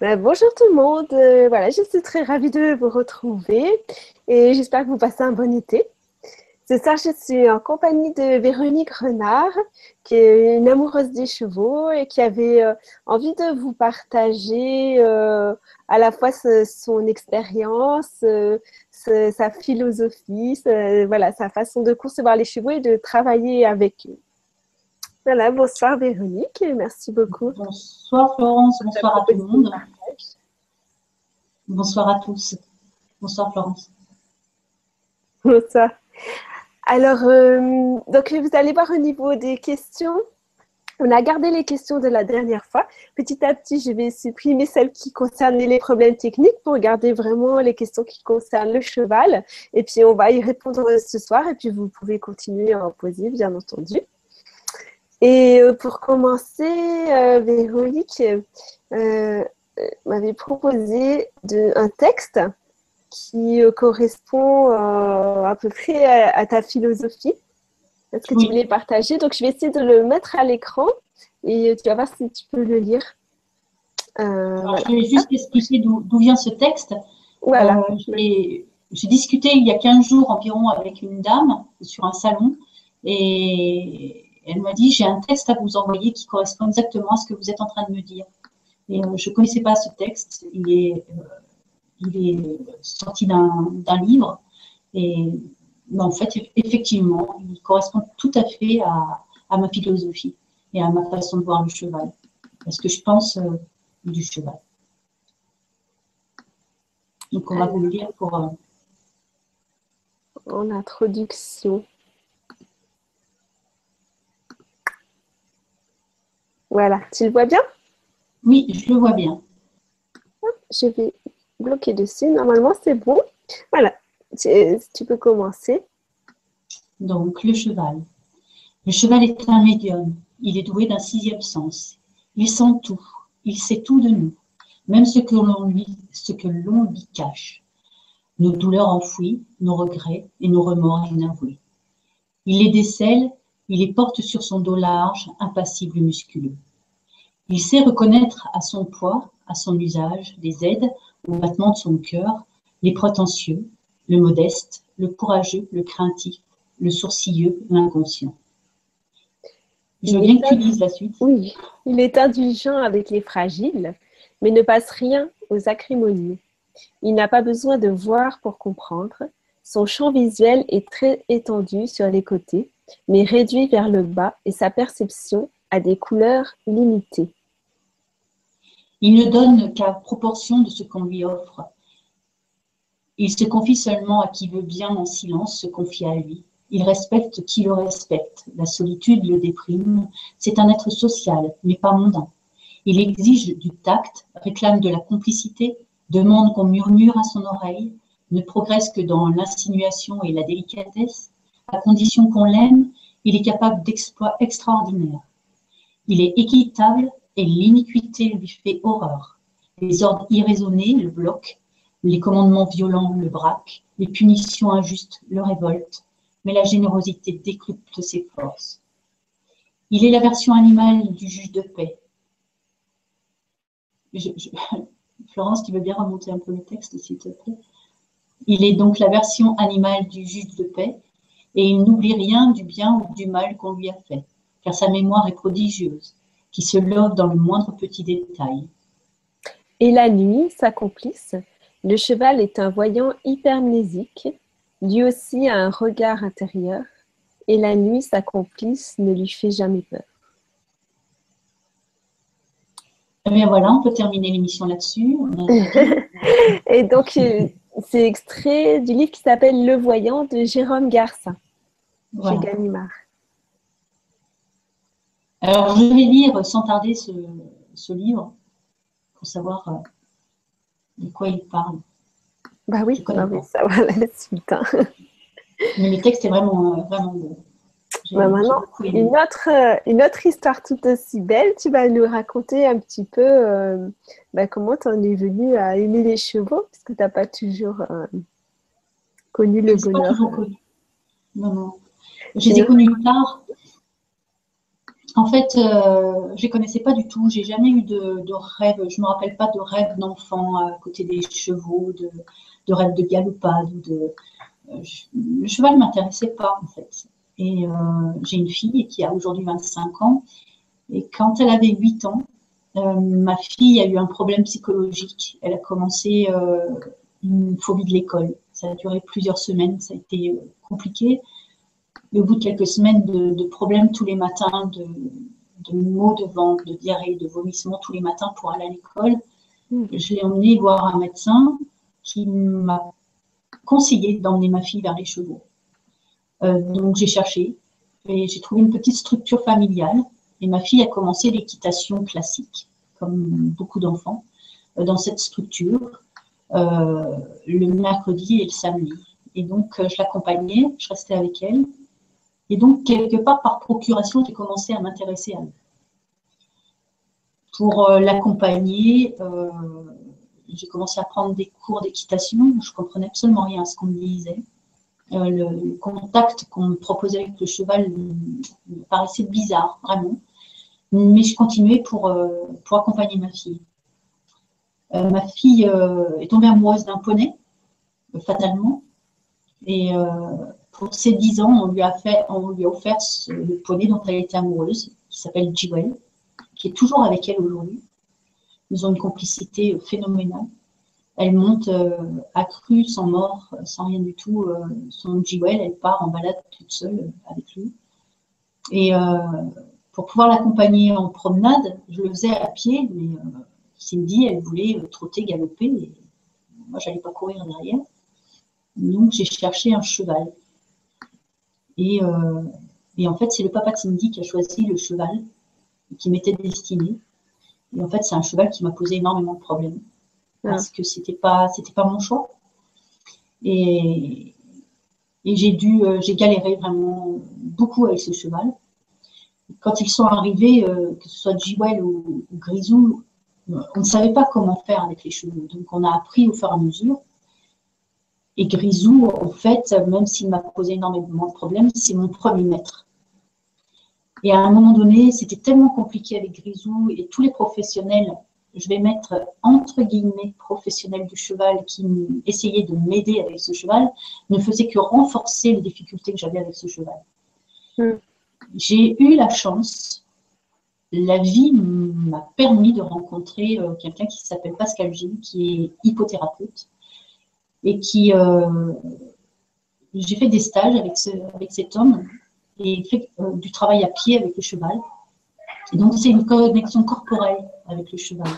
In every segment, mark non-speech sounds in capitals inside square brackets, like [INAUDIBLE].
Ben, bonjour tout le monde. Euh, voilà, je suis très ravie de vous retrouver et j'espère que vous passez un bon été. Ce soir, je suis en compagnie de Véronique Renard, qui est une amoureuse des chevaux et qui avait euh, envie de vous partager euh, à la fois son expérience, sa philosophie, voilà, sa façon de concevoir les chevaux et de travailler avec eux. Voilà, bonsoir Véronique et merci beaucoup. Bonsoir Florence, bonsoir à tout le monde. Bonsoir à tous. Bonsoir Florence. Bonsoir. Alors, euh, donc vous allez voir au niveau des questions. On a gardé les questions de la dernière fois. Petit à petit, je vais supprimer celles qui concernaient les problèmes techniques pour garder vraiment les questions qui concernent le cheval. Et puis, on va y répondre ce soir. Et puis, vous pouvez continuer à en poser, bien entendu. Et euh, pour commencer, euh, Véronique euh, m'avait proposé de, un texte qui correspond à peu près à, ta philosophie. Est-ce que tu voulais partager Donc, je vais essayer de le mettre à l'écran et tu vas voir si tu peux le lire. Je vais juste expliquer d'où vient ce texte. Voilà. J'ai discuté il y a 15 jours environ avec une dame sur un salon et elle m'a dit, j'ai un texte à vous envoyer qui correspond exactement à ce que vous êtes en train de me dire. Et euh, je ne connaissais pas ce texte. Il est, euh, sorti d'un livre. Et en fait, effectivement, il correspond tout à fait à, à, ma philosophie et à ma façon de voir le cheval. Parce que je pense euh, du cheval. Donc, on va vous le lire pour. En introduction. Voilà, tu le vois bien? Oui, je le vois bien. Je vais bloquer dessus. Normalement, c'est bon. Voilà, tu, peux commencer. Donc, le cheval. Le cheval est un médium. Il est doué d'un sixième sens. Il sent tout. Il sait tout de nous, même ce que l'on lui, ce que l'on lui cache. Nos douleurs enfouies, nos regrets et nos remords inavoués. Il les décèle il les porte sur son dos large, impassible et musculeux. Il sait reconnaître à son poids, à son usage, des aides au battement de son cœur, les prétentieux, le modeste, le courageux, le craintif, le sourcilleux, l'inconscient. Je veux bien que tu la suite. Oui, il est indulgent avec les fragiles, mais ne passe rien aux acrimonieux. Il n'a pas besoin de voir pour comprendre. Son champ visuel est très étendu sur les côtés mais réduit vers le bas et sa perception a des couleurs limitées. Il ne donne qu'à proportion de ce qu'on lui offre. Il se confie seulement à qui veut bien en silence se confier à lui. Il respecte qui le respecte. La solitude le déprime. C'est un être social, mais pas mondain. Il exige du tact, réclame de la complicité, demande qu'on murmure à son oreille, ne progresse que dans l'insinuation et la délicatesse, à condition qu'on l'aime, il est capable d'exploits extraordinaires. Il est équitable et l'iniquité lui fait horreur. Les ordres irraisonnés le bloquent, les commandements violents le braquent, les punitions injustes le révoltent, mais la générosité décrypte ses forces. Il est la version animale du juge de paix. [LAUGHS] Florence, tu veux bien remonter un peu le texte, s'il te plaît? Il est donc la version animale du juge de paix et il n'oublie rien du bien ou du mal qu'on lui a fait, car sa mémoire est prodigieuse, qui se love dans le moindre petit détail. Et la nuit, sa complice, le cheval est un voyant hypermnésique, lui aussi a un regard intérieur, et la nuit, sa complice, ne lui fait jamais peur. Eh bien voilà, on peut terminer l'émission là-dessus. [LAUGHS] [LAUGHS] et donc, euh, c'est extrait du livre qui s'appelle Le Voyant de Jérôme Garcin chez Gallimard. Alors, je vais lire sans tarder ce, livre pour savoir euh, de quoi il parle. Bah oui, on va savoir la suite. Hein. Mais le texte est vraiment, euh, vraiment beau. Bah, maintenant, une autre, euh, une autre histoire tout aussi belle, tu vas nous raconter un petit peu euh, bah, comment tu en es venu à aimer les chevaux, parce que tu n'as pas toujours euh, connu le bonheur. Non, non. Je les ai connus tard. en fait, euh, je ne les connaissais pas du tout. J'ai jamais eu de, rêve. Je ne me rappelle pas de rêve d'enfant à côté des chevaux, de, de rêve de galopade. De, euh, le cheval ne m'intéressait pas, en fait. Et euh, j'ai une fille qui a aujourd'hui 25 ans. Et quand elle avait 8 ans, ma fille a eu un problème psychologique. Elle a commencé une phobie de l'école. Ça a duré plusieurs semaines. Ça a été compliqué. Et au bout de quelques semaines de, problèmes tous les matins, de, maux de ventre, de diarrhée, de vomissements tous les matins pour aller à l'école, hmm. je l'ai emmenée voir un médecin qui m'a conseillé d'emmener ma fille vers les chevaux. Euh, donc j'ai cherché et j'ai trouvé une petite structure familiale. Et ma fille a commencé l'équitation classique, comme beaucoup d'enfants, euh, dans cette structure, euh, le mercredi et le samedi. Et donc je l'accompagnais, je restais avec elle. Et donc, quelque part, par procuration, j'ai commencé à m'intéresser à lui. Pour l'accompagner, j'ai commencé à prendre des cours d'équitation. Je comprenais absolument rien à ce qu'on me disait. Euh, le, contact qu'on me proposait avec le cheval me paraissait bizarre, vraiment. Mais je continuais pour, pour accompagner ma fille. ma fille est tombée amoureuse d'un poney, fatalement. Et pour ses 10 ans, on lui a, fait, on lui a offert le poney dont elle était amoureuse, qui s'appelle Jewel, qui est toujours avec elle aujourd'hui. Ils ont une complicité phénoménale. Elle monte euh, accrue, sans mort, sans rien du tout. Euh, son Jewel, elle part en balade toute seule euh, avec lui. Et pour pouvoir l'accompagner en promenade, je le faisais à pied, mais Cindy, elle voulait trotter, galoper. Et moi, je n'allais pas courir derrière. Donc, j'ai cherché un cheval. Euh, et, en fait, c'est le papa Cindy qui a choisi le cheval qui m'était destiné. Et en fait, c'est un cheval qui m'a posé énormément de problèmes parce que c'était pas, c'était pas mon choix. Et, et j'ai dû, euh, j'ai galéré vraiment beaucoup avec ce cheval. Quand ils sont arrivés, euh, que ce soit Jewel ou, ou Grisou, on ne savait pas comment faire avec les chevaux. Donc, on a appris au fur et à mesure. Et Grisou, en fait, même s'il m'a posé énormément de problèmes, c'est mon premier maître. Et à un moment donné, c'était tellement compliqué avec Grisou et tous les professionnels, je vais mettre entre guillemets professionnels du cheval qui essayaient de m'aider avec ce cheval, ne faisaient que renforcer les difficultés que j'avais avec ce cheval. Hmm. J'ai eu la chance, la vie m'a permis de rencontrer euh, quelqu'un qui s'appelle Pascal Gilles, qui est hypothérapeute et qui euh, j'ai fait des stages avec, ce, avec cet homme et fait euh, du travail à pied avec le cheval. Et donc c'est une connexion corporelle avec le cheval.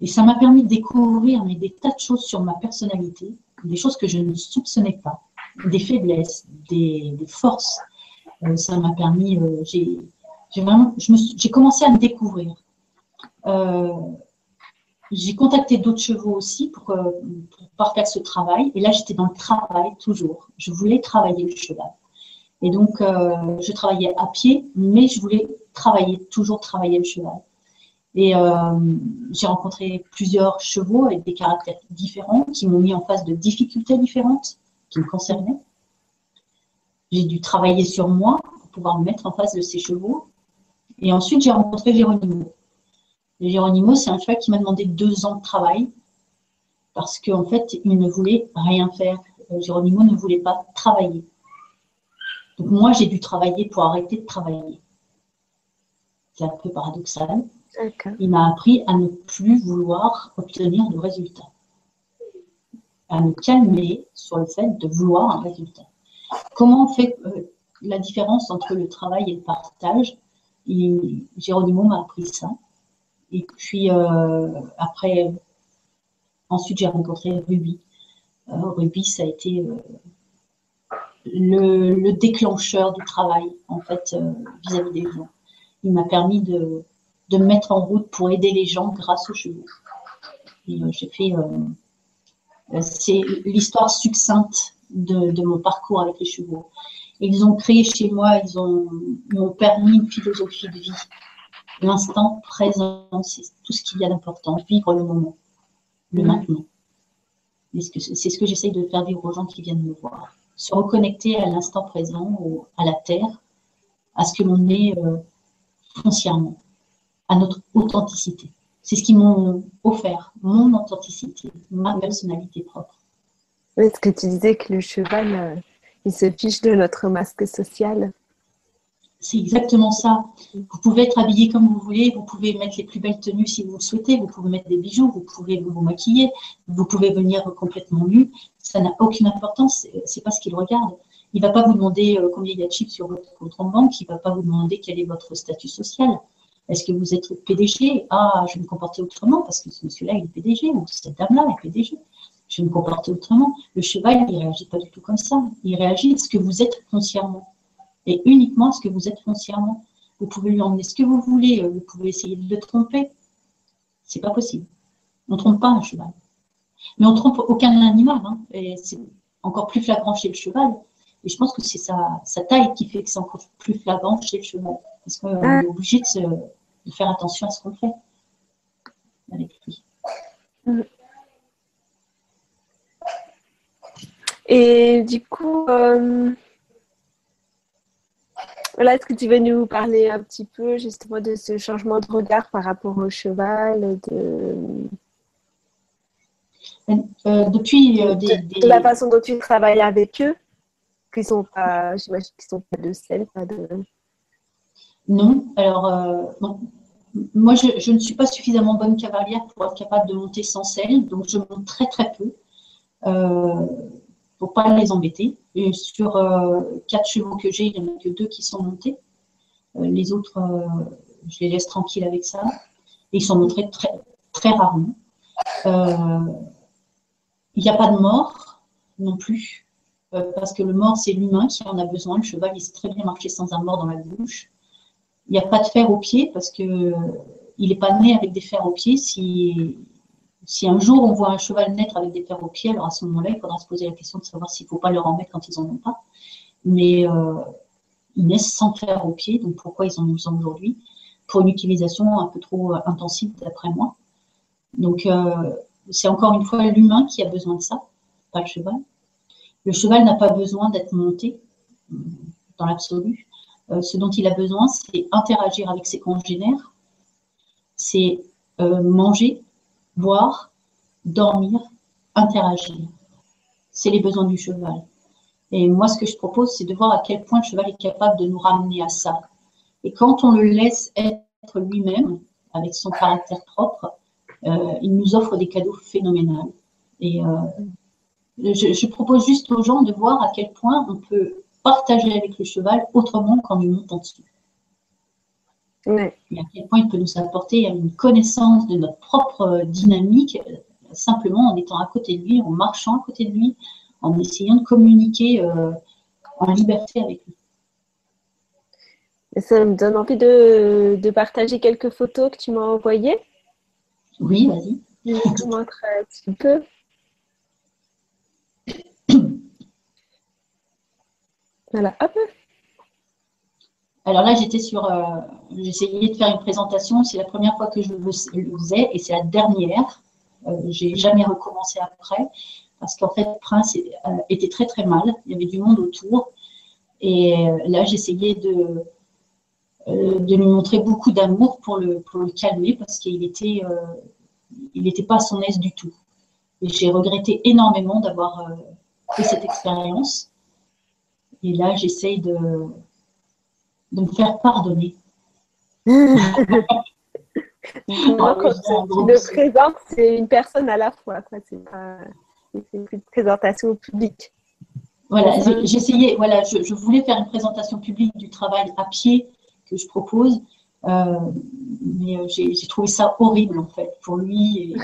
Et ça m'a permis de découvrir des tas de choses sur ma personnalité, des choses que je ne soupçonnais pas, des faiblesses, des, forces. Euh, ça m'a permis, j'ai vraiment, j'ai commencé à me découvrir. Euh, j'ai contacté d'autres chevaux aussi pour, euh, pour pouvoir faire ce travail. Et là, j'étais dans le travail toujours. Je voulais travailler le cheval. Et donc, euh, je travaillais à pied, mais je voulais travailler, toujours travailler le cheval. Et euh, j'ai rencontré plusieurs chevaux avec des caractères différents qui m'ont mis en face de difficultés différentes qui me concernaient. J'ai dû travailler sur moi pour pouvoir me mettre en face de ces chevaux. Et ensuite, j'ai rencontré Géronimo. Géronimo, c'est un cheval qui m'a demandé deux ans de travail parce qu'en fait, il ne voulait rien faire. Euh, Géronimo ne voulait pas travailler. Donc moi, j'ai dû travailler pour arrêter de travailler. C'est un peu paradoxal. Il m'a appris à ne plus vouloir obtenir de résultats. À me calmer sur le fait de vouloir un résultat. Comment on fait euh, la différence entre le travail et le partage? Géronimo m'a appris ça. Et puis euh, après, ensuite j'ai rencontré Ruby. Euh, Ruby, ça a été le, déclencheur du travail en fait vis-à-vis des gens. Il m'a permis de, de, me mettre en route pour aider les gens grâce aux chevaux. j'ai fait c'est l'histoire succincte de, de, mon parcours avec les chevaux. Ils ont créé chez moi, ils m'ont permis une philosophie de vie L'instant présent, c'est tout ce qu'il y a d'important. Vivre le moment, le mm. maintenant. C'est ce que j'essaye de faire vivre aux gens qui viennent me voir. Se reconnecter à l'instant présent, à la terre, à ce que l'on est euh, foncièrement à notre authenticité. C'est ce qu'ils m'ont offert, mon authenticité, ma personnalité propre. Est-ce que tu disais que le cheval, euh, il se fiche de notre masque social c'est exactement ça. Vous pouvez être habillé comme vous voulez, vous pouvez mettre les plus belles tenues si vous le souhaitez, vous pouvez mettre des bijoux, vous pouvez vous maquiller, vous pouvez venir complètement nu. Ça n'a aucune importance, c'est pas ce qu'il regarde. Il va pas vous demander euh, combien il y a de chips sur votre compte en banque, il va pas vous demander quel est votre statut social. Est-ce que vous êtes PDG Ah, je vais me comporter autrement parce que ce monsieur-là est PDG ou cette dame-là est PDG. Je vais me comporter autrement. Le cheval, il réagit pas du tout comme ça. Il réagit à ce que vous êtes foncièrement et uniquement ce que vous êtes foncièrement. Vous pouvez lui emmener ce que vous voulez, vous pouvez essayer de le tromper. C'est pas possible. On ne trompe pas un cheval. Mais on trompe aucun animal. Hein. et c'est encore plus flagrant chez le cheval. Et je pense que c'est sa, taille qui fait que c'est encore plus flagrant chez le cheval. Parce qu'on est obligé de, faire attention à ce qu'on fait avec lui. Et du coup, euh, est-ce que tu veux nous parler un petit peu justement de ce changement de regard par rapport au cheval de... Euh, depuis euh, de, la façon dont tu travailles avec eux, qui sont pas, j'imagine qu'ils sont pas de sel, pas de. Non, alors euh, moi je, ne suis pas suffisamment bonne cavalière pour être capable de monter sans sel, donc je monte très très peu pour pas les embêter. Sur euh, quatre chevaux que j'ai, il n'y en a que deux qui sont montés. Euh, les autres, euh, je les laisse tranquilles avec ça. Et ils sont montrés très, très rarement. Il n'y a pas de mort non plus, parce que le mort, c'est l'humain qui en a besoin. Le cheval, il sait très bien marcher sans un mort dans la bouche. Il n'y a pas de fer au pied, parce qu'il n'est pas né avec des fers au pied. Si un jour on voit un cheval naître avec des fers aux pieds, alors à ce moment-là, il faudra se poser la question de savoir s'il ne faut pas leur en quand ils n'en ont pas. Mais euh, ils naissent sans fer aux pieds, donc pourquoi ils en ont aujourd'hui? Pour une utilisation un peu trop euh, intensive, d'après moi. Donc, euh, c'est encore une fois l'humain qui a besoin de ça, pas le cheval. Le cheval n'a pas besoin d'être monté dans l'absolu. Ce dont il a besoin, c'est interagir avec ses congénères, c'est manger, boire, dormir, interagir. C'est les besoins du cheval. Et moi, ce que je propose, c'est de voir à quel point le cheval est capable de nous ramener à ça. Et quand on le laisse être lui-même, avec son caractère propre, euh, il nous offre des cadeaux phénoménaux. Et euh, je, propose juste aux gens de voir à quel point on peut partager avec le cheval autrement qu'en lui montant dessus. Et à quel point il peut nous apporter une connaissance de notre propre dynamique, simplement en étant à côté de lui, en marchant à côté de lui, en essayant de communiquer euh, en liberté avec lui. ça me donne envie de, partager quelques photos que tu m'as envoyées. Oui, vas-y. Je te montre un petit peu. Alors là, j'étais sur, euh, j'essayais de faire une présentation. C'est la première fois que je le faisais et c'est la dernière. Euh, j'ai jamais recommencé après parce qu'en fait, Prince euh, était très très mal. Il y avait du monde autour et là, j'essayais de lui montrer beaucoup d'amour pour le pour calmer parce qu'il était n'était pas à son aise du tout. Et j'ai regretté énormément d'avoir fait cette expérience. Et là, j'essaye de de me faire pardonner. [LAUGHS] Moi, quand le présente, c'est une personne à la fois. C'est une présentation publique. Voilà, j'essayais, voilà, je, voulais faire une présentation publique du travail à pied que je propose, euh, mais euh, j'ai trouvé ça horrible en fait pour lui et,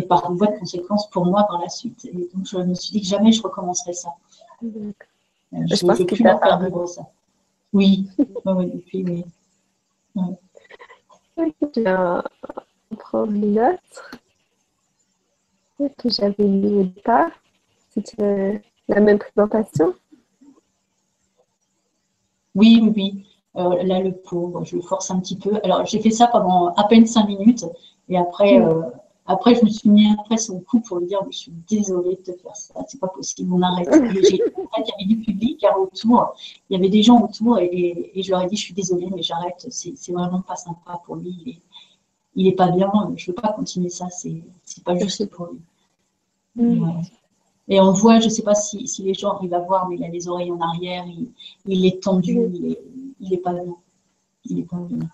et par voie de conséquence pour moi par la suite. Et donc je me suis dit que jamais je recommencerai ça. Euh, je, je pense que plus faire vivre ça. [LAUGHS] Oui, oui, oui. Je prendre une autre que j'avais mis au départ. C'était la même présentation. Oui, oui, oui. Euh, là, le pauvre, je le force un petit peu. Alors, j'ai fait ça pendant à peine cinq minutes et après, euh, après, je me suis mis après son cou pour lui dire Je suis désolée de te faire ça, c'est pas possible, on arrête. [LAUGHS] il y avait du public autour, il y avait des gens autour, et, je leur ai dit Je suis désolée, mais j'arrête, c'est vraiment pas sympa pour lui. Il est, pas bien, je veux pas continuer ça, c'est pas juste pour lui. Mm. Et on voit, je sais pas si, les gens arrivent à voir, mais il a les oreilles en arrière, il, est tendu, mm. il, est, il est pas bien. Il est pas bien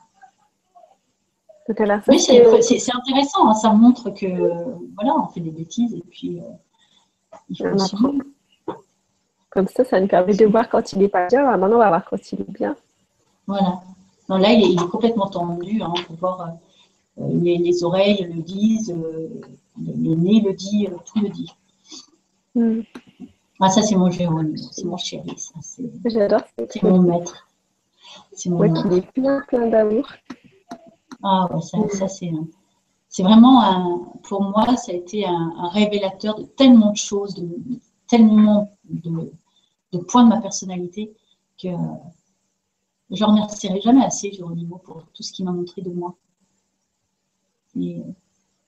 oui, c'est intéressant. Hein. ça montre que voilà, on fait des bêtises et puis euh, il faut Comme ça, ça nous permet de voir quand il n'est pas bien. maintenant, on va voir quand il est bien. Voilà. Non, là, il est, complètement tendu. Hein, on peut voir euh, les, oreilles le disent, euh, le, nez le dit, tout le dit. Hmm. Ah, ça, c'est mon Jérôme, c'est mon chéri. J'adore. C'est mon maître. C'est mon maître. est plein, plein d'amour. Ah ouais, ça, c'est, c'est vraiment, un, pour moi, ça a été un, révélateur de tellement de choses, de, tellement de, points de ma personnalité que je ne remercierai jamais assez Géronimo pour tout ce qu'il m'a montré de moi. Et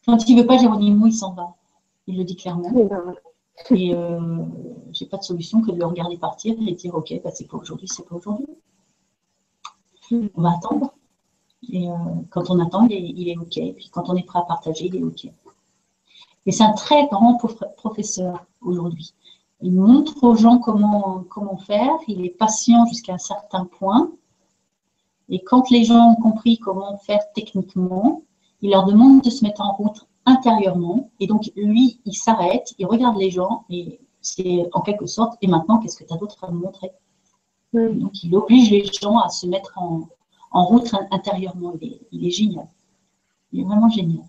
quand il ne veut pas Géronimo, il s'en va. Il le dit clairement. Et euh, j'ai pas de solution que de le regarder partir et dire ok, bah, c'est pas aujourd'hui, c'est pas aujourd'hui. On va attendre. Et euh, quand on attend, il est, OK. Et puis quand on est prêt à partager, il est OK. Et c'est un très grand professeur aujourd'hui. Il montre aux gens comment, comment faire. Il est patient jusqu'à un certain point. Et quand les gens ont compris comment faire techniquement, il leur demande de se mettre en route intérieurement. Et donc, lui, il s'arrête, il regarde les gens et c'est en quelque sorte, et maintenant, qu'est-ce que tu as d'autre à me montrer? Donc, il oblige les gens à se mettre en, en route intérieurement. Il est, génial. Il est vraiment génial.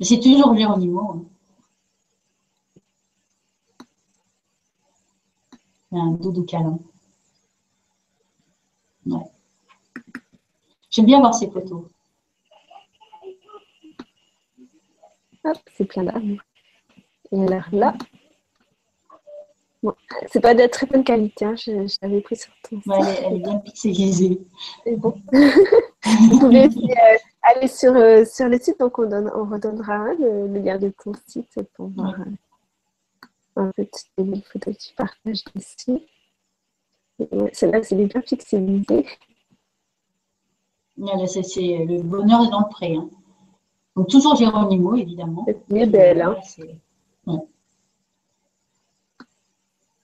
C'est toujours Géronimo. Hein. Un doudou câlin. Ouais. J'aime bien voir ces photos. Hop, c'est plein d'amour. Et alors là, bon, c'est pas de très bonne qualité, hein, je, l'avais pris sur ton ouais, elle, est, bien pixelisée. C'est bon. Vous pouvez aussi euh, aller sur, euh, sur le site, donc on, donne, on redonnera le, lien de ton site pour voir euh, un petit les photos que tu partages ici. Celle-là, c'est bien pixelisé. C'est le bonheur est dans le pré. Hein. Donc toujours Géronimo, évidemment. C'est belle. Hein.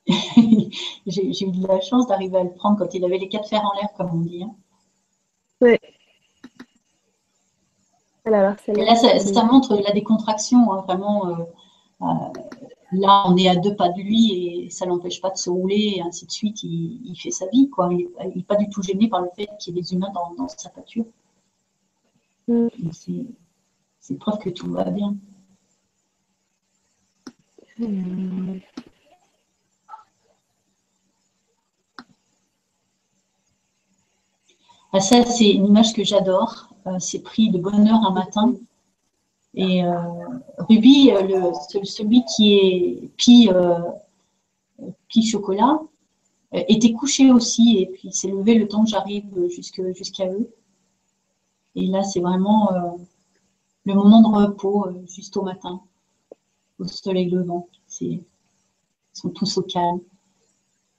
[LAUGHS] J'ai eu de la chance d'arriver à le prendre quand il avait les quatre fers en l'air, comme on dit. Hein. Oui. là, ça, montre la décontraction, hein, vraiment. Euh, euh, là, on est à deux pas de lui et ça l'empêche pas de se rouler et ainsi de suite. Il, fait sa vie, quoi. Il n'est pas du tout gêné par le fait qu'il y ait des humains dans, sa pâture. Mm. C'est preuve que tout va bien. Ah, ça, c'est une image que j'adore. Euh, c'est pris de bonne heure un matin. Et euh, Ruby, euh, le, celui qui est Pi, euh, Chocolat, était couché aussi et puis s'est levé le temps que j'arrive jusqu'à eux. Et là, c'est vraiment le moment de repos juste au matin, au soleil levant. Ils sont tous au calme.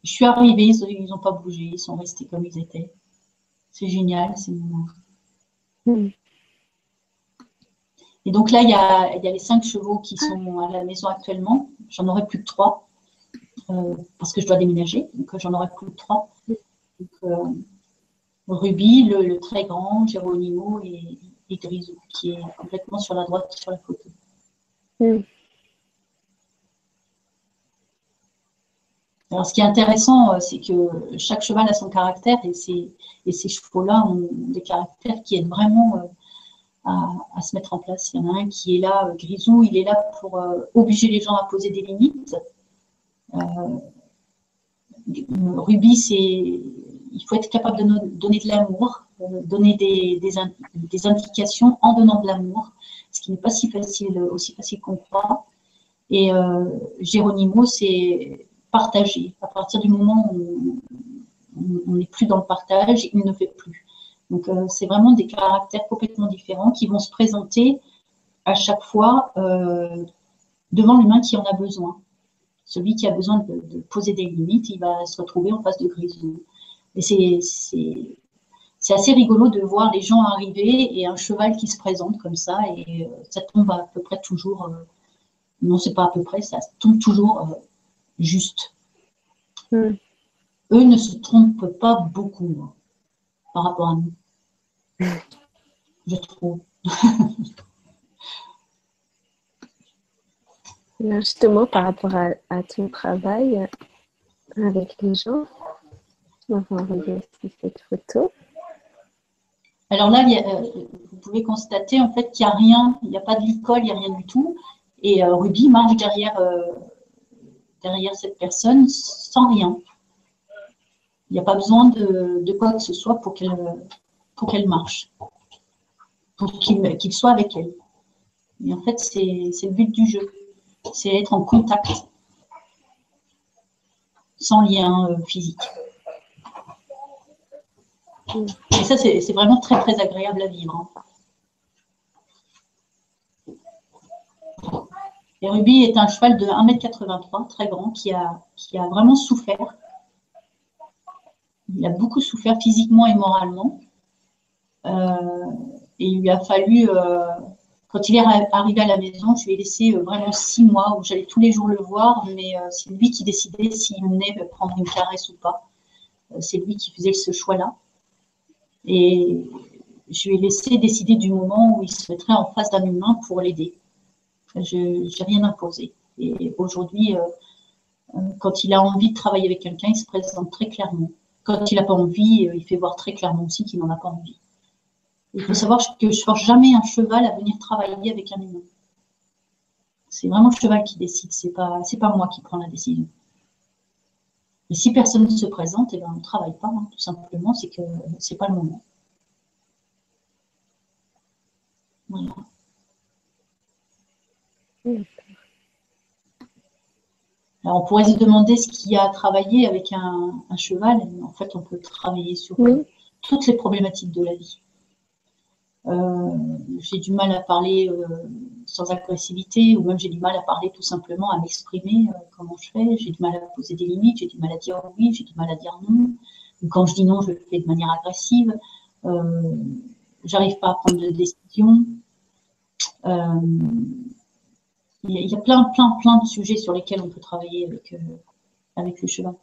Je suis arrivée, ils n'ont pas bougé, ils sont restés comme ils étaient. C'est génial, c'est moment. Mm. Et donc là, il y, a, les cinq chevaux qui sont à la maison actuellement. J'en aurai plus que trois euh, parce que je dois déménager. Donc j'en aurai plus que trois. Euh, Ruby, le, très grand, Geronimo et, et, Grisou, qui est complètement sur la droite sur la photo. Hmm. Alors, ce qui est intéressant, euh, c'est que chaque cheval a son caractère et ces, et ces chevaux-là ont des caractères qui aident vraiment à, se mettre en place. Il y en a un qui est là, euh, Grisou, il est là pour euh, obliger les gens à poser des limites. Euh, Ruby, c'est il faut être capable de donner de l'amour, donner des, des, indications en donnant de l'amour, ce qui n'est pas si facile, aussi facile qu'on croit. Et euh, Géronimo, c'est partager. À partir du moment où on n'est plus dans le partage, il ne fait plus. Donc, euh, c'est vraiment des caractères complètement différents qui vont se présenter à chaque fois euh, devant l'humain qui en a besoin. Celui qui a besoin de, poser des limites, il va se retrouver en face de Grisou. Et c'est assez rigolo de voir les gens arriver et un cheval qui se présente comme ça, et euh, ça tombe à peu près toujours, non, c'est pas à peu près, ça tombe toujours juste. Hmm. Eux ne se trompent pas beaucoup hein, par rapport à nous, je trouve. justement, par rapport à, ton travail avec les gens, on va regarder cette photo. Alors là, euh, vous pouvez constater en fait qu'il n'y a rien, il n'y a pas de licol, il n'y a rien du tout. Et euh, Ruby marche derrière, euh, derrière cette personne sans rien. Il n'y a pas besoin de, quoi que ce soit pour qu'elle qu'elle marche, pour qu'il soit avec elle. Et en fait, c'est le but du jeu c'est être en contact, sans lien euh, physique. Et ça, c'est vraiment très, très agréable à vivre. Hein. Et Ruby est un cheval de 1m83, très grand, qui a, qui a vraiment souffert. Il a beaucoup souffert physiquement et moralement. Euh, et il lui a fallu euh, quand il est arrivé à la maison, je lui ai laissé euh, vraiment six mois où j'allais tous les jours le voir, mais c'est lui qui décidait s'il venait prendre une caresse ou pas. C'est lui qui faisait ce choix-là. Et je lui ai laissé décider du moment où il se mettrait en face d'un humain pour l'aider. Je n'ai rien imposé. Et aujourd'hui, quand il a envie de travailler avec quelqu'un, il se présente très clairement. Quand il n'a pas envie, il fait voir très clairement aussi qu'il n'en a pas envie. Il faut savoir que je ne force jamais un cheval à venir travailler avec un humain. C'est vraiment le cheval qui décide, ce n'est pas, pas moi qui prends la décision. Mais si personne ne se présente, eh ben, on ne travaille pas, hein, tout simplement, c'est que ce n'est pas le moment. Voilà. Alors, on pourrait se demander ce qu'il y a à travailler avec un, cheval. En fait, on peut travailler sur toutes les problématiques de la vie. Euh, j'ai du mal à parler euh, sans agressivité, ou même j'ai du mal à parler tout simplement, à m'exprimer euh, comment je fais. J'ai du mal à poser des limites, j'ai du mal à dire oui, j'ai du mal à dire non. Quand je dis non, je le fais de manière agressive. J'arrive pas à prendre de décision. Il y, a plein, plein, plein de sujets sur lesquels on peut travailler avec, avec le cheval.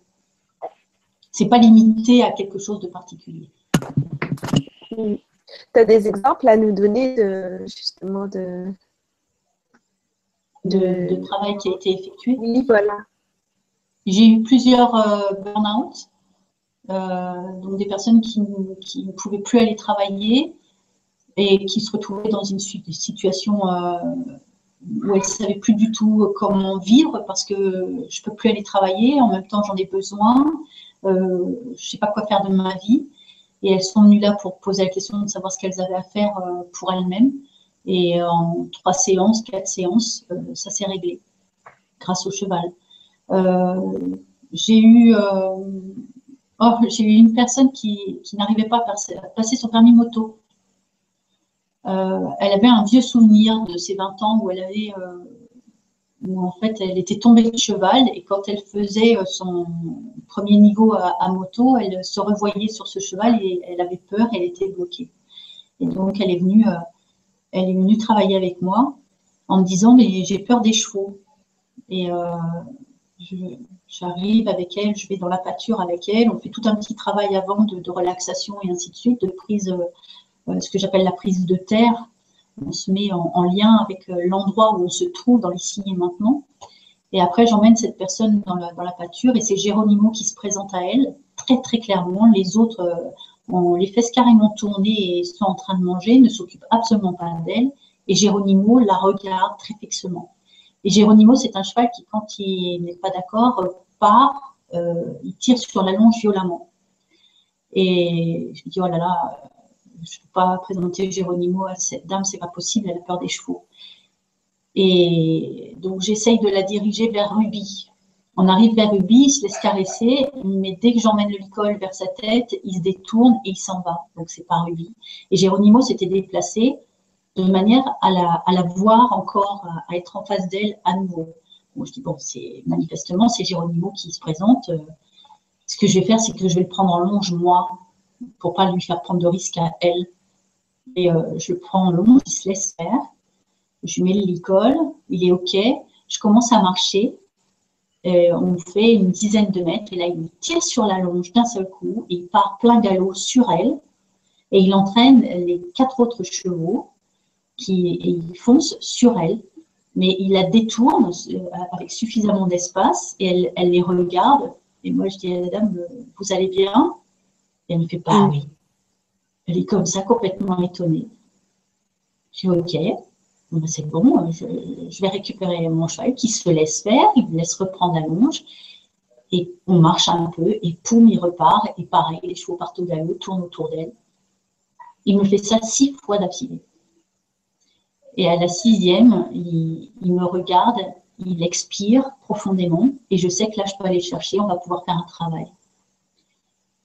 C'est pas limité à quelque chose de particulier. Tu as des exemples à nous donner de justement de, de, travail qui a été effectué? Oui, voilà. J'ai eu plusieurs euh, burn-out, euh, donc des personnes qui, ne pouvaient plus aller travailler et qui se retrouvaient dans une situation euh, où elles ne savaient plus du tout comment vivre parce que je ne peux plus aller travailler, en même temps j'en ai besoin, je ne sais pas quoi faire de ma vie. Et elles sont venues là pour poser la question de savoir ce qu'elles avaient à faire euh, pour elles-mêmes. Et en trois séances, quatre séances, euh, ça s'est réglé grâce au cheval. Euh, j'ai eu, oh, j'ai eu une personne qui, qui n'arrivait pas à passer son permis moto. elle avait un vieux souvenir de ses 20 ans où elle avait où en fait elle était tombée de cheval et quand elle faisait euh, son premier niveau à, moto, elle se revoyait sur ce cheval et elle avait peur, elle était bloquée. Et donc elle est venue, euh, elle est venue travailler avec moi en me disant mais j'ai peur des chevaux. Et euh, j'arrive avec elle, je vais dans la pâture avec elle, on fait tout un petit travail avant de, de relaxation et ainsi de suite, de prise, ce que j'appelle la prise de terre, on se met en, lien avec euh, l'endroit où on se trouve dans l'ici et maintenant. Et après, j'emmène cette personne dans la, pâture et c'est Géronimo qui se présente à elle très très clairement. Les autres euh, ont les fesses carrément tournées et sont en train de manger, ne s'occupent absolument pas d'elle. Et Géronimo la regarde très fixement. Et Géronimo, c'est un cheval qui, quand il n'est pas d'accord, part, euh, il tire sur la longe violemment. Et je me dis, oh là là, je ne peux pas présenter Géronimo à cette dame, c'est pas possible, elle a peur des chevaux. Et donc j'essaye de la diriger vers Ruby. On arrive vers Ruby, il se laisse caresser, mais dès que j'emmène le licol vers sa tête, il se détourne et il s'en va. Donc c'est pas Ruby. Et Géronimo s'était déplacé de manière à la, voir encore, à, être en face d'elle à nouveau. Bon, je dis, bon, c'est manifestement, c'est Géronimo qui se présente. Ce que je vais faire, c'est que je vais le prendre en longe, moi, pour pas lui faire prendre de risques à elle. Et euh, je le prends en longe, il se laisse faire. Je mets le licol, il est OK. Je commence à marcher. on fait une dizaine de mètres et là, il me tire sur la longe d'un seul coup et il part plein galop sur elle et il entraîne les quatre autres chevaux qui foncent sur elle. Mais il la détourne euh, avec suffisamment d'espace et elle, elle, les regarde. Et moi, je dis à la dame, vous allez bien? Et elle me fait pas oui. Elle est comme ça, complètement étonnée. Je dis ok, ben, c'est bon, je, je, vais récupérer mon cheval qui se laisse faire, il me laisse reprendre la longe. Et on marche un peu et poum, il repart. Et pareil, les chevaux partent au galop, tournent autour d'elle. Il me fait ça six fois d'affilée. Et à la sixième, il, me regarde, il expire profondément, et je sais que là, je peux aller chercher, on va pouvoir faire un travail.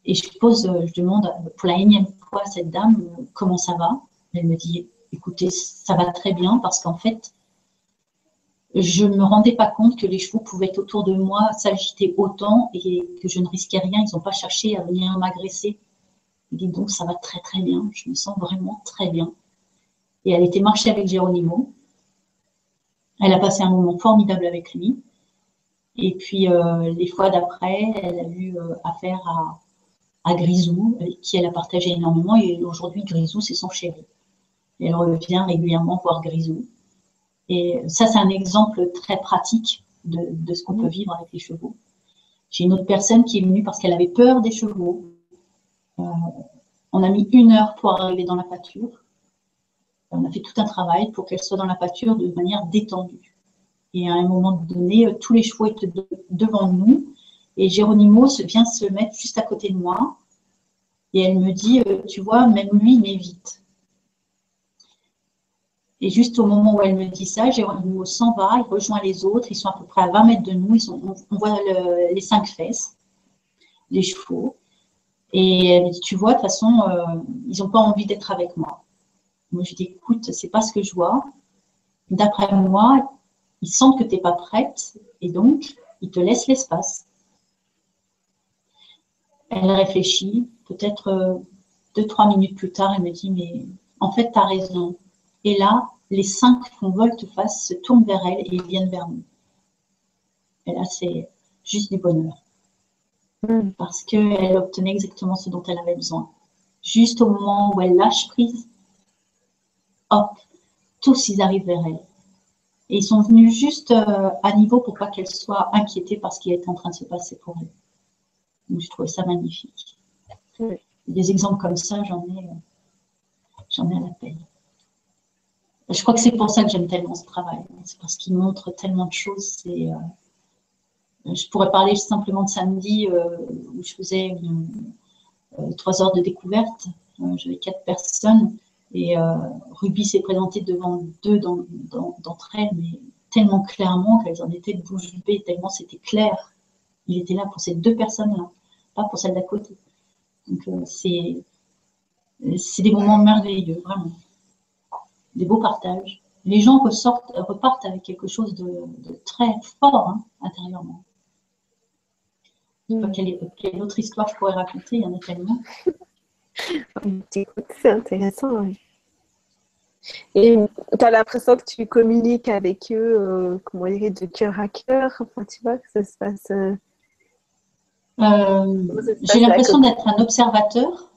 Et je pose, je demande pour la énième fois à cette dame comment ça va? Elle me dit, écoutez, ça va très bien parce qu'en fait, je ne me rendais pas compte que les chevaux pouvaient autour de moi, s'agiter autant et que je ne risquais rien. Ils n'ont pas cherché à venir m'agresser. Il dit donc ça va très très bien, je me sens vraiment très bien et elle était marcher avec Géronimo. Elle a passé un moment formidable avec lui. Et puis, euh, les fois d'après, elle a eu euh, affaire à, Grisou, qui elle a partagé énormément. Et aujourd'hui, Grisou, c'est son chéri. elle revient régulièrement voir Grisou. Et ça, c'est un exemple très pratique de, ce qu'on peut vivre avec les chevaux. J'ai une autre personne qui est venue parce qu'elle avait peur des chevaux. Euh, on a mis une heure pour arriver dans la pâture on a fait tout un travail pour qu'elle soit dans la pâture de manière détendue. Et à un moment donné, euh, tous les chevaux étaient devant nous. Et Géronimo vient se mettre juste à côté de moi. Et elle me dit, euh, tu vois, même lui, il m'évite. Et juste au moment où elle me dit ça, Géronimo s'en va, il rejoint les autres. Ils sont à peu près à 20 mètres de nous. on, voit les cinq fesses, les chevaux. Et elle me dit, tu vois, de toute façon, euh, ils n'ont pas envie d'être avec moi. Moi, je dis, écoute, c'est pas ce que je vois. D'après moi, ils sentent que tu n'es pas prête et donc, ils te laissent l'espace. Elle réfléchit, peut-être euh, deux, trois minutes plus tard, elle me dit, mais en fait, tu as raison. Et là, les cinq font volte-face, se tournent vers elle et ils viennent vers nous. Et là, c'est juste du bonheur. Hmm. Parce qu'elle obtenait exactement ce dont elle avait besoin. Juste au moment où elle lâche prise, hop, tous ils arrivent vers elle. Et ils sont venus juste euh, à niveau pour pas qu'elle soit inquiétée par ce qui est en train de se passer pour elle. Donc je trouvais ça magnifique. Des exemples comme ça, j'en ai, j'en ai à la peine. Je crois que c'est pour ça que j'aime tellement ce travail. C'est parce qu'il montre tellement de choses. Euh, je pourrais parler simplement de samedi euh, où je faisais trois heures de découverte. J'avais quatre personnes et euh, Ruby s'est présentée devant deux d'entre elles, mais tellement clairement qu'elles en étaient bouche bée, tellement c'était clair. Il était là pour ces deux personnes-là, pas pour celle d'à côté. Donc euh, c'est c'est des moments merveilleux, vraiment. Des beaux partages. Les gens repartent avec quelque chose de, très fort hein, intérieurement. Mm. quelle, autre histoire je pourrais raconter, il y en a tellement. [LAUGHS] c'est intéressant. Et tu as l'impression que tu communiques avec eux, euh, comment dire, de cœur à cœur? Enfin, tu vois, que ça se passe. Euh, j'ai l'impression d'être un observateur.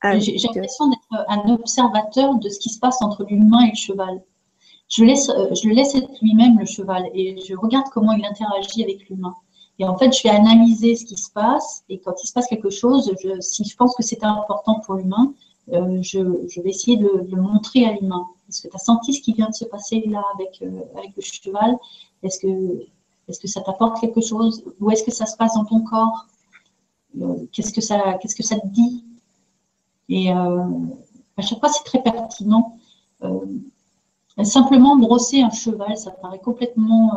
Ah, j'ai l'impression d'être un observateur de ce qui se passe entre l'humain et le cheval. Je, laisse, je le laisse être lui-même, le cheval, et je regarde comment il interagit avec l'humain. Et en fait, je vais analyser ce qui se passe. Et quand il se passe quelque chose, je, si je pense que c'est important pour l'humain, euh, je, vais essayer de, le montrer à l'humain. Est-ce que tu as senti ce qui vient de se passer là avec, euh, avec le cheval? Est-ce que, est que ça t'apporte quelque chose Où est-ce que ça se passe dans ton corps? Euh, Qu'est-ce que ça, qu'est-ce que ça te dit? Et à chaque fois, c'est très pertinent. simplement brosser un cheval, ça paraît complètement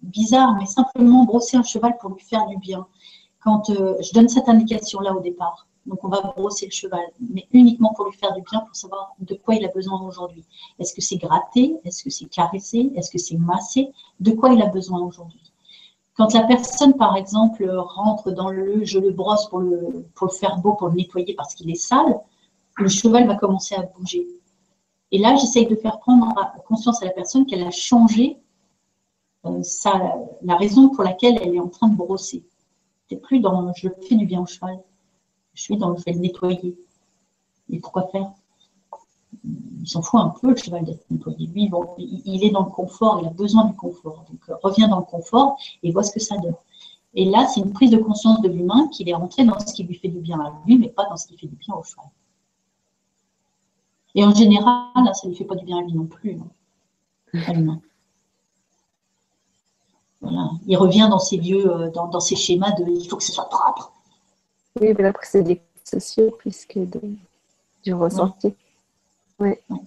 bizarre, mais simplement brosser un cheval pour lui faire du bien. Quand je donne cette indication-là au départ, donc on va brosser le cheval, mais uniquement pour lui faire du bien, pour savoir de quoi il a besoin aujourd'hui. Est-ce que c'est gratter Est-ce que c'est caresser Est-ce que c'est masser De quoi il a besoin aujourd'hui? Quand la personne, par exemple, rentre dans le je le brosse pour le, pour le faire beau, pour le nettoyer parce qu'il est sale, le cheval va commencer à bouger. Et là, j'essaye de faire prendre conscience à la personne qu'elle a changé euh, la raison pour laquelle elle est en train de brosser. C'est plus dans je fais du bien au cheval je suis dans le fait de nettoyer. Et pourquoi faire? Il s'en fout un peu, le cheval, d'être nettoyé. Lui, il est dans le confort, il a besoin du confort. Donc, euh, reviens dans le confort et vois ce que ça donne. Et là, c'est une prise de conscience de l'humain qu'il est rentré dans ce qui lui fait du bien à lui, mais pas dans ce qui fait du bien au cheval. Et en général, ça ne lui fait pas du bien à lui non plus, hein. Il revient dans ses lieux, euh, dans ses schémas de il faut que ce soit propre, oui, mais après, c'est des sociaux plus que du ressenti. Oui. [LAUGHS]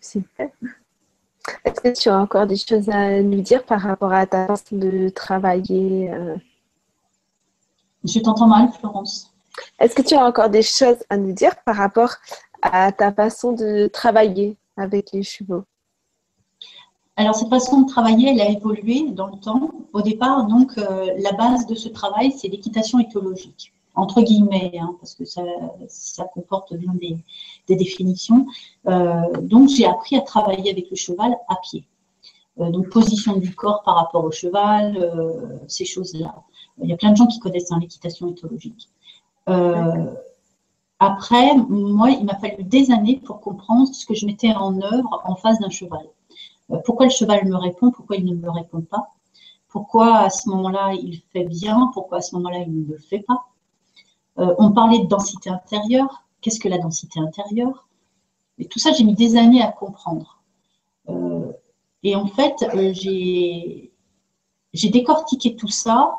Super. Est-ce que tu as encore des choses à nous dire par rapport à ta façon de travailler euh? Je t'entends mal, Florence. Est-ce que tu as encore des choses à nous dire par rapport à ta façon de travailler avec les chevaux? Alors, cette façon de travailler, elle a évolué dans le temps. Au départ, donc, euh, la base de ce travail, c'est l'équitation écologique, entre guillemets, hein, parce que ça, ça comporte bien des, définitions. Euh, donc, j'ai appris à travailler avec le cheval à pied. Euh, donc, position du corps par rapport au cheval, ces choses-là. Il y a plein de gens qui connaissent hein, l'équitation éthologique. après, moi, il m'a fallu des années pour comprendre ce que je mettais en œuvre en face d'un cheval. Euh, pourquoi le cheval me répond, pourquoi il ne me répond pas, pourquoi à ce moment-là il fait bien, pourquoi à ce moment-là il ne le fait pas? Euh, on parlait de densité intérieure, qu'est-ce que la densité intérieure? Et tout ça, j'ai mis des années à comprendre. Euh, et en fait, j'ai décortiqué tout ça.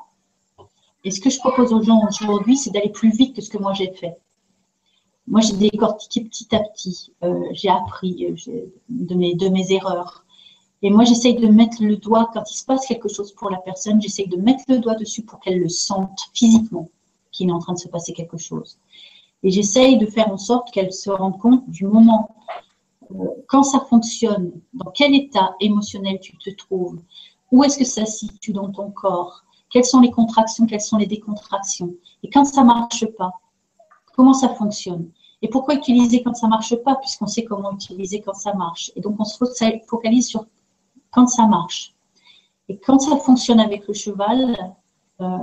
Et ce que je propose aux gens aujourd'hui, c'est d'aller plus vite que ce que moi j'ai fait. Moi, j'ai décortiqué petit à petit. j'ai appris de mes erreurs. Et moi, j'essaye de mettre le doigt, quand il se passe quelque chose pour la personne, j'essaye de mettre le doigt dessus pour qu'elle le sente physiquement qu'il est en train de se passer quelque chose. Et j'essaye de faire en sorte qu'elle se rende compte du moment, euh, quand ça fonctionne, dans quel état émotionnel tu te trouves, où est-ce que ça se situe dans ton corps, quelles sont les contractions, quelles sont les décontractions. Et quand ça ne marche pas, comment ça fonctionne et pourquoi utiliser quand ça ne marche pas, puisqu'on sait comment utiliser quand ça marche. Et donc, on se focalise sur quand ça marche. Et quand ça fonctionne avec le cheval, euh,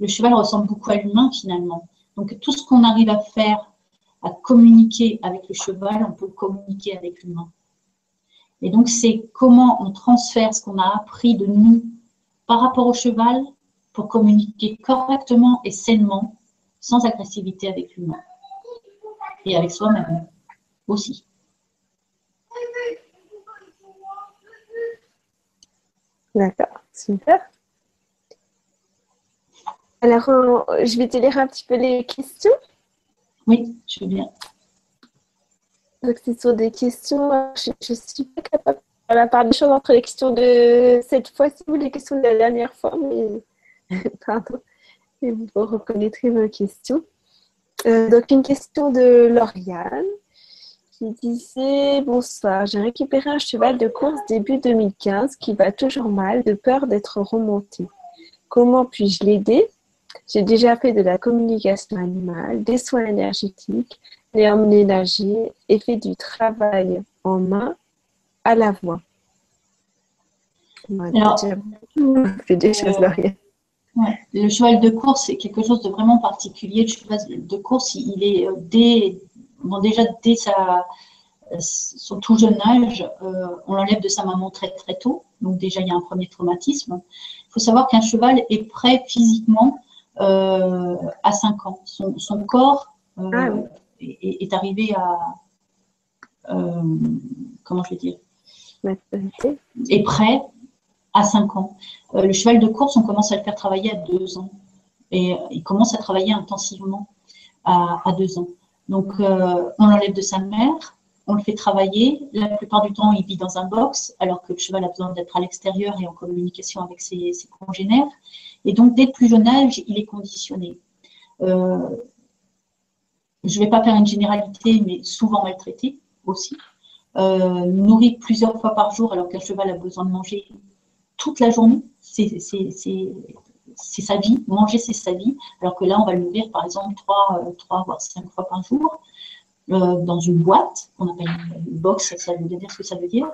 le cheval ressemble beaucoup à l'humain finalement. Donc tout ce qu'on arrive à faire, à communiquer avec le cheval, on peut communiquer avec l'humain. Et donc c'est comment on transfère ce qu'on a appris de nous par rapport au cheval pour communiquer correctement et sainement, sans agressivité avec l'humain. Et avec soi-même aussi. D'accord, super. Alors, euh, je vais te lire un petit peu les questions. Oui, je veux bien. Donc, ce sont des questions, je ne suis pas capable de la part des choses entre les questions de cette fois-ci ou les questions de la dernière fois, mais [LAUGHS] pardon, et vous reconnaîtrez vos questions. Euh, donc, une question de Lauriane qui disait Bonsoir, j'ai récupéré un cheval de course début 2015 qui va toujours mal de peur d'être remonté. Comment puis-je l'aider? J'ai déjà fait de la communication animale, des soins énergétiques, l'ai emménagé et fait du travail en main à la voix. Alors, [LAUGHS] choses Le cheval de course, c'est quelque chose de vraiment particulier. Le cheval de course, il est euh, dès déjà dès son tout jeune âge, euh, on l'enlève de sa maman très très tôt. Donc déjà, il y a un premier traumatisme. Il faut savoir qu'un cheval est prêt physiquement euh, à 5 ans. Son, corps euh, ah est, arrivé à... comment je vais dire? Est prêt à 5 ans. le cheval de course, on commence à le faire travailler à 2 ans. et il commence à travailler intensivement à, deux ans. Donc, euh, on l'enlève de sa mère, on le fait travailler. La plupart du temps, il vit dans un box, alors que le cheval a besoin d'être à l'extérieur et en communication avec ses, congénères. Et donc, dès le plus jeune âge, il est conditionné. Euh, je ne vais pas faire une généralité, mais souvent maltraité aussi. Euh, nourri plusieurs fois par jour, alors qu'un cheval a besoin de manger toute la journée. C'est sa vie. Manger, c'est sa vie. Alors que là, on va le nourrir, par exemple, trois, euh, trois voire cinq fois par jour. Euh, dans une boîte qu'on appelle une box, ça veut dire ce que ça veut dire.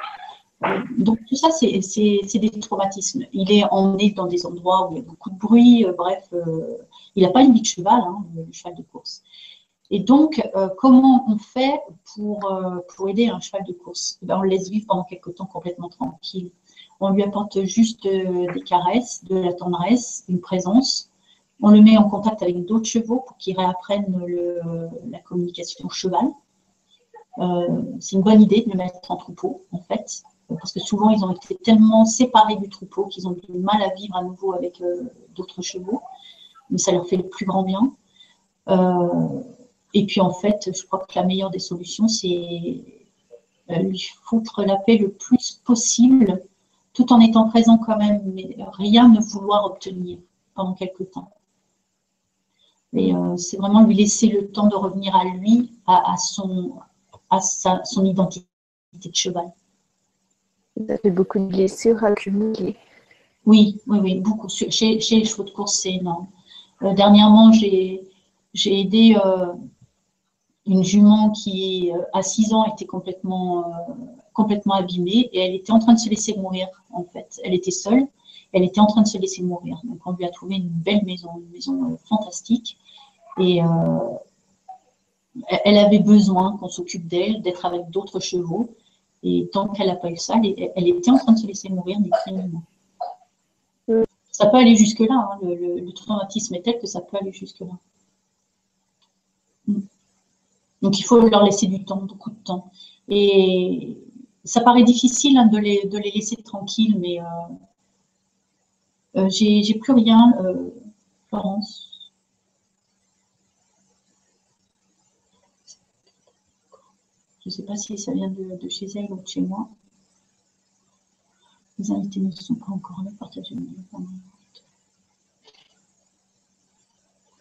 Euh, donc tout ça, c'est des traumatismes. Il est emmené dans des endroits où il y a beaucoup de bruit, euh, bref, il n'a pas une vie de cheval, hein, le cheval de course. Et donc, comment on fait pour, aider un cheval de course? Ben, On le laisse vivre pendant quelques temps complètement tranquille. On lui apporte juste des caresses, de la tendresse, une présence. On le met en contact avec d'autres chevaux pour qu'ils réapprennent la communication cheval. Euh, c'est une bonne idée de le mettre en troupeau, en fait, parce que souvent ils ont été tellement séparés du troupeau qu'ils ont du mal à vivre à nouveau avec euh, d'autres chevaux, mais ça leur fait le plus grand bien. Euh, et puis en fait, je crois que la meilleure des solutions, c'est lui foutre la paix le plus possible, tout en étant présent quand même, mais rien ne vouloir obtenir pendant quelques temps. Mais euh, c'est vraiment lui laisser le temps de revenir à lui, à, son, à sa, son identité de cheval. Vous avez beaucoup de blessures accumulées. Oui, oui, oui, beaucoup. Chez, chez les chevaux de course, c'est énorme. Euh, dernièrement, j'ai aidé euh, une jument qui, à 6 ans, était complètement, complètement abîmée et elle était en train de se laisser mourir, en fait. Elle était seule elle était en train de se laisser mourir. Donc on lui a trouvé une belle maison, une maison euh, fantastique. Et euh, elle avait besoin qu'on s'occupe d'elle, d'être avec d'autres chevaux. Et tant qu'elle n'a pas eu ça, elle, était en train de se laisser mourir définitivement. Ça peut aller jusque-là. Hein. Le, traumatisme est tel que ça peut aller jusque-là. Mm. Donc il faut leur laisser du temps, beaucoup de temps. Et ça paraît difficile hein, de, les, de, les, laisser tranquilles, mais euh, euh, j'ai plus rien, euh, Florence. Je ne sais pas si ça vient de, chez elle ou de chez moi. Les invités ne sont pas encore là. Partagez-moi pendant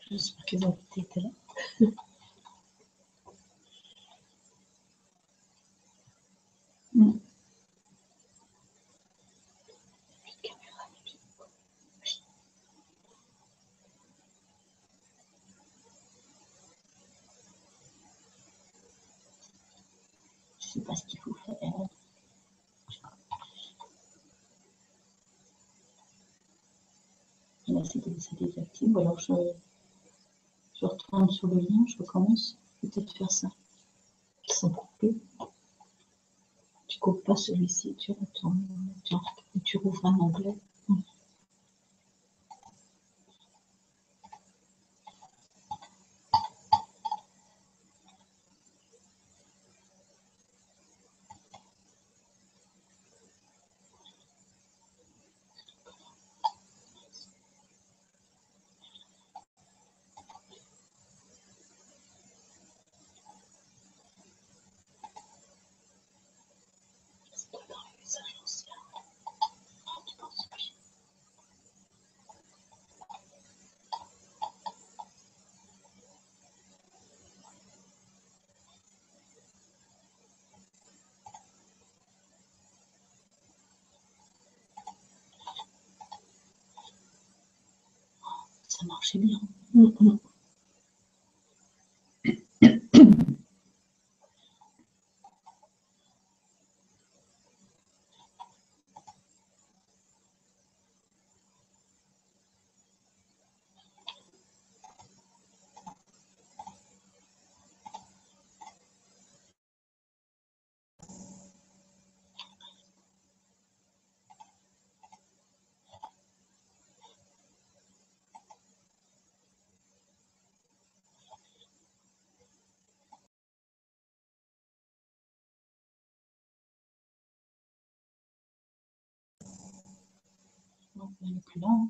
J'espère que les invités là. [LAUGHS] mm. sais pas ce qu'il faut faire. Là, c'est désactive. Ou alors, je, je retourne sur le lien, je recommence. Peut-être faire ça sans couper. Tu coupes pas celui-ci, tu retournes, tu, tu rouvres un onglet. Ça marchait bien. Mm, mm. le plan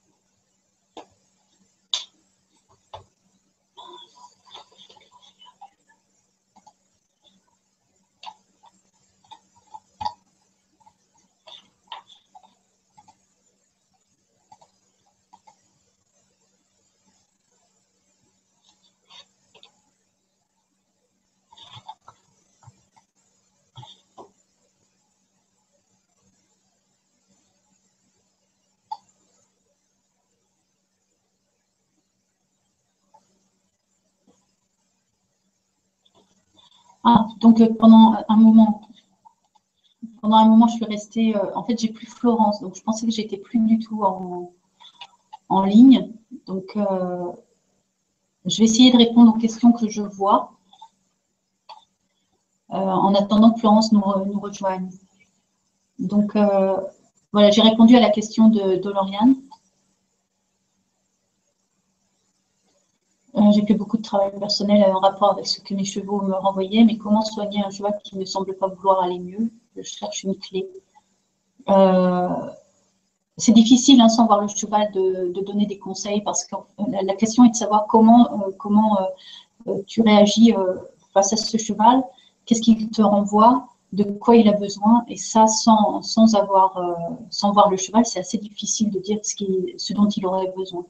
Ah, donc euh, pendant un moment, pendant un moment, je suis restée. Euh, en fait, j'ai plus Florence, donc je pensais que j'étais plus du tout en, en ligne. Donc, euh, je vais essayer de répondre aux questions que je vois en attendant que Florence nous, rejoigne. Donc, voilà, j'ai répondu à la question de, de Lauriane. Euh, j'ai fait beaucoup de travail personnel en rapport avec ce que mes chevaux me renvoyaient, mais comment soigner un cheval qui ne semble pas vouloir aller mieux? Je cherche une clé. Euh, c'est difficile, hein, sans voir le cheval, de, donner des conseils parce que la, question est de savoir comment, euh, comment tu réagis face à ce cheval, qu'est-ce qu'il te renvoie, de quoi il a besoin, et ça sans, sans avoir, sans voir le cheval, c'est assez difficile de dire ce, qui, ce dont il aurait besoin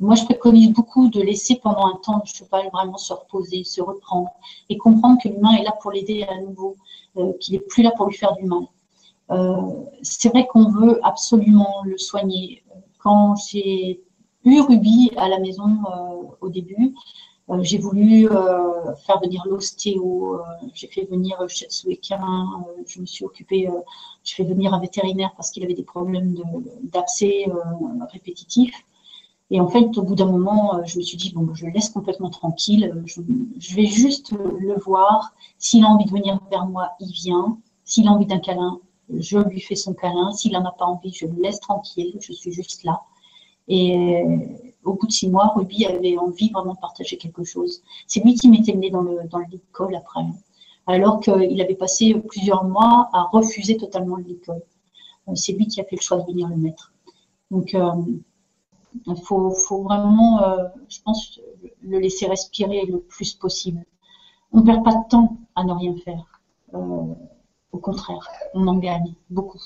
moi, je préconise beaucoup de laisser pendant un temps le cheval vraiment se reposer, se reprendre et comprendre que l'humain est là pour l'aider à nouveau, euh, qu'il n'est plus là pour lui faire du mal. Euh, c'est vrai qu'on veut absolument le soigner. Quand j'ai eu Ruby à la maison euh, au début, j'ai voulu faire venir l'ostéo, j'ai fait venir Shetsuekin, je me suis occupée, je fais venir un vétérinaire parce qu'il avait des problèmes d'abcès répétitifs. Et en fait, au bout d'un moment, euh, je me suis dit, bon, je le laisse complètement tranquille, euh, je, vais juste le voir. S'il a envie de venir vers moi, il vient. S'il a envie d'un câlin, je lui fais son câlin. S'il n'en a pas envie, je le laisse tranquille, je suis juste là. Et euh, au bout de six mois, Ruby avait envie vraiment de partager quelque chose. C'est lui qui m'était mené dans le, dans l'école après, alors qu'il avait passé plusieurs mois à refuser totalement l'école. C'est lui qui a fait le choix de venir le mettre. Donc, il faut, vraiment, euh, je pense, le laisser respirer le plus possible. On ne perd pas de temps à ne rien faire. Euh, au contraire, on en gagne beaucoup.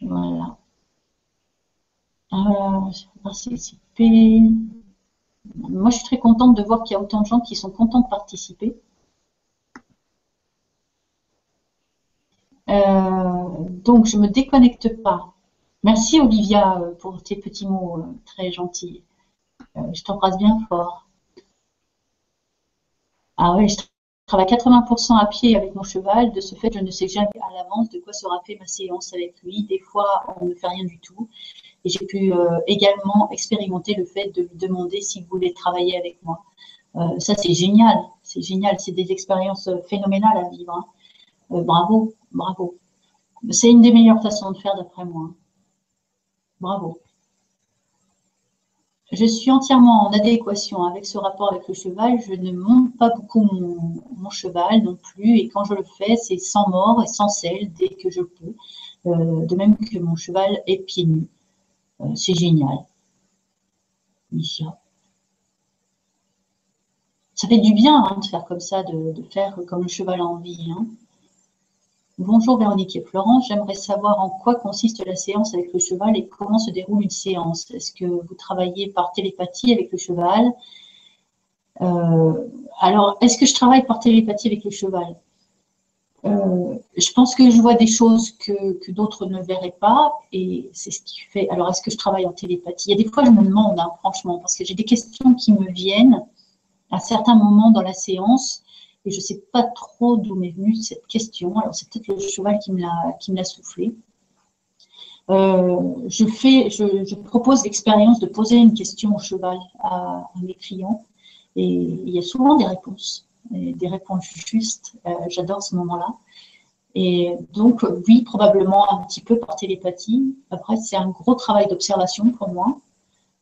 Voilà. Participer. Moi, je suis très contente de voir qu'il y a autant de gens qui sont contents de participer. Euh, donc, je ne me déconnecte pas. Merci Olivia euh, pour tes petits mots euh, très gentils. Euh, je t'embrasse bien fort. Ah oui, je travaille 80% à pied avec mon cheval. De ce fait, je ne sais jamais à l'avance de quoi sera fait ma séance avec lui. Des fois, on ne fait rien du tout. Et j'ai pu également expérimenter le fait de lui demander s'il voulait travailler avec moi. ça, c'est génial. C'est génial. C'est des expériences phénoménales à vivre. Hein. bravo, bravo. C'est une des meilleures façons de faire d'après moi. Bravo. Je suis entièrement en adéquation avec ce rapport avec le cheval. Je ne monte pas beaucoup mon, cheval non plus. Et quand je le fais, c'est sans mort et sans sel dès que je peux. Euh, de même que mon cheval est pieds nus. Euh, c'est génial. Ça fait du bien hein, de faire comme ça, de, faire comme le cheval a envie. Hein. Bonjour Véronique et Florence, j'aimerais savoir en quoi consiste la séance avec le cheval et comment se déroule une séance. Est-ce que vous travaillez par télépathie avec le cheval? Euh, Alors, est-ce que je travaille par télépathie avec le cheval? Euh, Je pense que je vois des choses que, d'autres ne verraient pas et c'est ce qui fait. Alors, est-ce que je travaille en télépathie? Il y a des fois, je me demande, hein, franchement, parce que j'ai des questions qui me viennent à certains moments dans la séance Et je ne sais pas trop d'où m'est venue cette question. Alors, c'est peut-être le cheval qui me l'a soufflé. Euh, je, fais, je, propose l'expérience de poser une question au cheval à, mes clients et il y a souvent des réponses, des réponses justes. Euh, j'adore ce moment-là. Et donc, oui, probablement un petit peu par télépathie. Après, c'est un gros travail d'observation pour moi.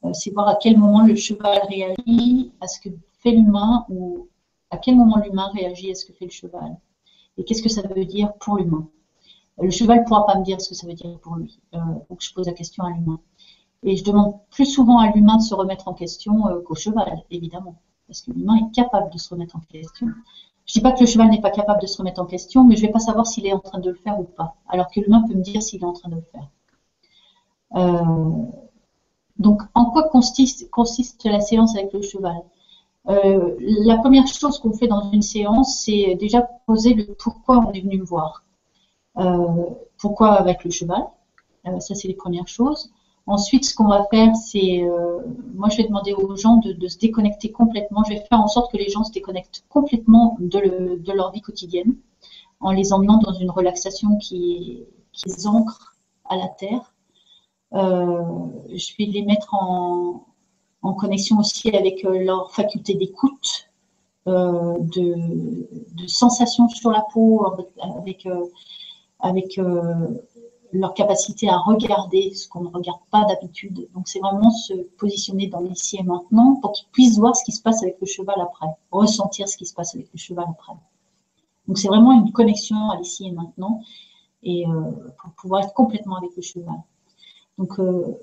Euh, c'est voir à quel moment le cheval réagit à ce que fait l'humain ou à quel moment l'humain réagit à ce que fait le cheval. Et qu'est-ce que ça veut dire pour l'humain. Le cheval ne pourra pas me dire ce que ça veut dire pour lui. Euh, donc, je pose la question à l'humain. Et je demande plus souvent à l'humain de se remettre en question euh, qu'au cheval, évidemment. Parce que l'humain est capable de se remettre en question. Je ne dis pas que le cheval n'est pas capable de se remettre en question, mais je ne vais pas savoir s'il est en train de le faire ou pas. Alors que l'humain peut me dire s'il est en train de le faire. Euh, donc, en quoi consiste, consiste, la séance avec le cheval? Euh, La première chose qu'on fait dans une séance, c'est déjà poser le pourquoi on est venu me voir. Euh, pourquoi avec le cheval? Ça, c'est les premières choses. Ensuite, ce qu'on va faire, c'est, euh, moi, je vais demander aux gens de, se déconnecter complètement. Je vais faire en sorte que les gens se déconnectent complètement de, leur vie quotidienne, en les emmenant dans une relaxation qui, qui ancre à la terre. Euh, je vais les mettre en, connexion aussi avec euh, leur faculté d'écoute, de, de, sensations sur la peau, avec, avec leur capacité à regarder ce qu'on ne regarde pas d'habitude. Donc c'est vraiment se positionner dans l'ici et maintenant pour qu'ils puissent voir ce qui se passe avec le cheval après, ressentir ce qui se passe avec le cheval après. Donc c'est vraiment une connexion à l'ici et maintenant et euh, pour pouvoir être complètement avec le cheval. Donc euh,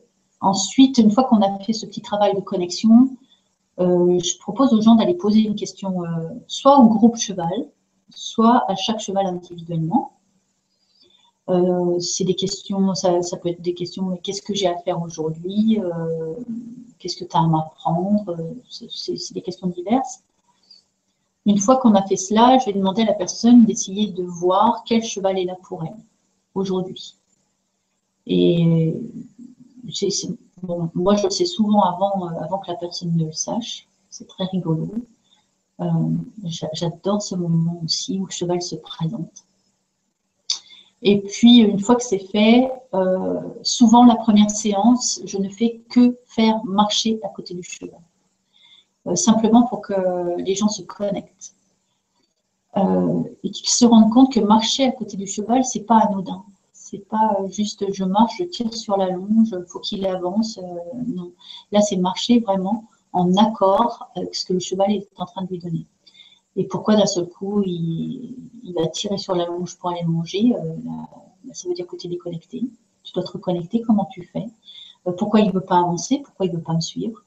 ensuite, une fois qu'on a fait ce petit travail de connexion, euh, je propose aux gens d'aller poser une question soit au groupe cheval, soit à chaque cheval individuellement euh, c'est des questions, ça, peut être des questions, qu'est-ce que j'ai à faire aujourd'hui euh, Qu'est-ce que tu as à m'apprendre C'est des questions diverses. Une fois qu'on a fait cela, je vais demander à la personne d'essayer de voir quel cheval est là pour elle aujourd'hui. Et moi, je le sais souvent avant, euh, avant que la personne ne le sache. C'est très rigolo. J'adore ce moment aussi où le cheval se présente. Et puis, une fois que c'est fait, euh, souvent la première séance, je ne fais que faire marcher à côté du cheval. Euh, simplement pour que les gens se connectent. Euh, et qu'ils se rendent compte que marcher à côté du cheval, c'est pas anodin. C'est pas juste je marche, je tire sur la longe, il faut qu'il avance. non. Là, c'est marcher vraiment en accord avec ce que le cheval est en train de lui donner. Et pourquoi d'un seul coup, il, va tirer sur la longe pour aller manger euh, bah, Ça veut dire que tu es déconnecté. Tu dois te reconnecter. Comment tu fais? Euh, Pourquoi il ne veut pas avancer? Pourquoi il ne veut pas me suivre?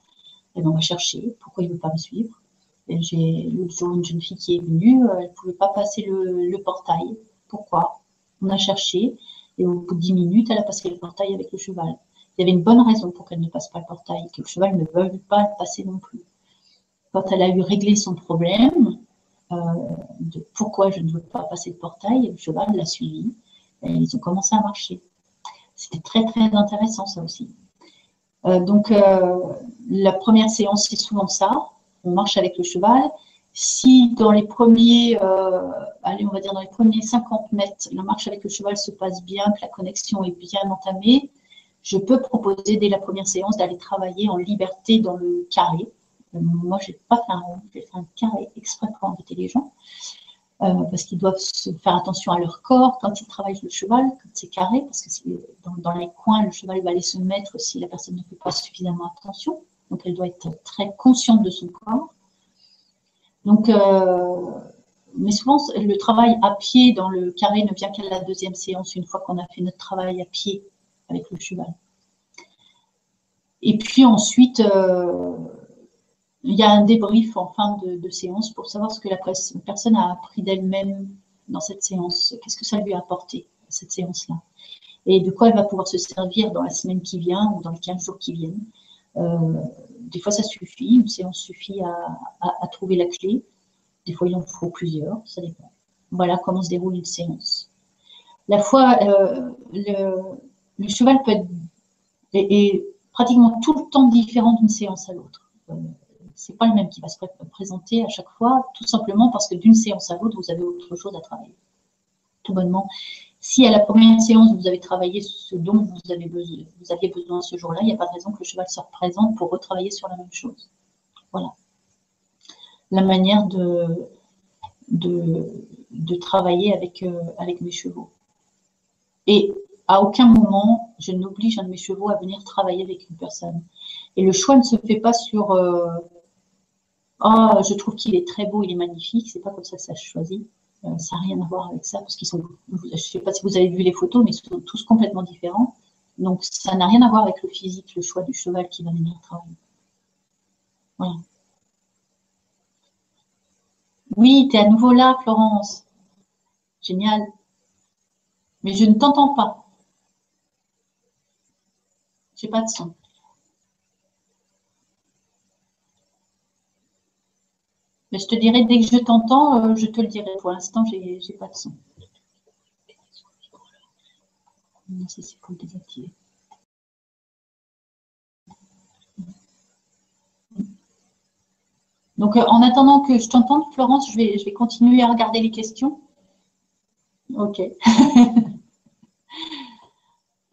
Eh ben, on va chercher. Pourquoi il ne veut pas me suivre? J'ai l'autre jour une jeune fille qui est venue. Euh, elle ne pouvait pas passer le, portail. Pourquoi? On a cherché. Et au bout de 10 minutes, elle a passé le portail avec le cheval. Il y avait une bonne raison pour qu'elle ne passe pas le portail, que le cheval ne veuille pas passer non plus. Quand elle a eu réglé son problème, euh, de pourquoi je ne veux pas passer le portail. Le cheval l'a suivi et ils ont commencé à marcher. C'était très très intéressant ça aussi. Euh, donc euh, la première séance c'est souvent ça. On marche avec le cheval. Si dans les premiers, allez, on va dire dans les premiers 50 mètres, la marche avec le cheval se passe bien, que la connexion est bien entamée, je peux proposer dès la première séance d'aller travailler en liberté dans le carré. Moi, je n'ai pas fait un rond, j'ai fait un carré exprès pour inviter les gens. Euh, parce qu'ils doivent se faire attention à leur corps quand ils travaillent le cheval, quand c'est carré, parce que dans, dans, les coins, le cheval va aller se mettre si la personne ne fait pas suffisamment attention. Donc, elle doit être très consciente de son corps. Donc, euh, mais souvent, le travail à pied dans le carré ne vient qu'à la deuxième séance, une fois qu'on a fait notre travail à pied avec le cheval. Et puis ensuite, euh, il y a un débrief en fin de, séance pour savoir ce que la personne a appris d'elle-même dans cette séance. Qu'est-ce que ça lui a apporté, cette séance-là? Et de quoi elle va pouvoir se servir dans la semaine qui vient ou dans les 15 jours qui viennent? Euh, des fois, ça suffit. Une séance suffit à, trouver la clé. Des fois, il en faut plusieurs. Ça dépend. Voilà comment se déroule une séance. La fois, euh, le, cheval peut être est, pratiquement tout le temps différent d'une séance à l'autre. Euh, c'est pas le même qui va se présenter à chaque fois, tout simplement parce que d'une séance à l'autre, vous avez autre chose à travailler. Tout bonnement. Si à la première séance, vous avez travaillé ce dont vous, avez besoin, vous aviez besoin ce jour-là, il n'y a pas de raison que le cheval se représente pour retravailler sur la même chose. Voilà. La manière de, de, travailler avec, euh, avec mes chevaux. Et à aucun moment, je n'oblige un de mes chevaux à venir travailler avec une personne. Et le choix ne se fait pas sur euh, oh, je trouve qu'il est très beau, il est magnifique. C'est pas comme ça que ça se choisit. Euh, ça n'a rien à voir avec ça parce qu'ils sont. Je sais pas si vous avez vu les photos, mais ils sont tous complètement différents. Donc ça n'a rien à voir avec le physique, le choix du cheval qui va venir travailler. Voilà. Oui, tu es à nouveau là, Florence. Génial. Mais je ne t'entends pas. J'ai pas de son. Mais je te dirai dès que je t'entends, euh, je te le dirai. Pour l'instant, j'ai n'ai pas de son. Non, c'est pour désactiver. Donc, euh, en attendant que je t'entende, Florence, je vais, continuer à regarder les questions. Ok. [LAUGHS]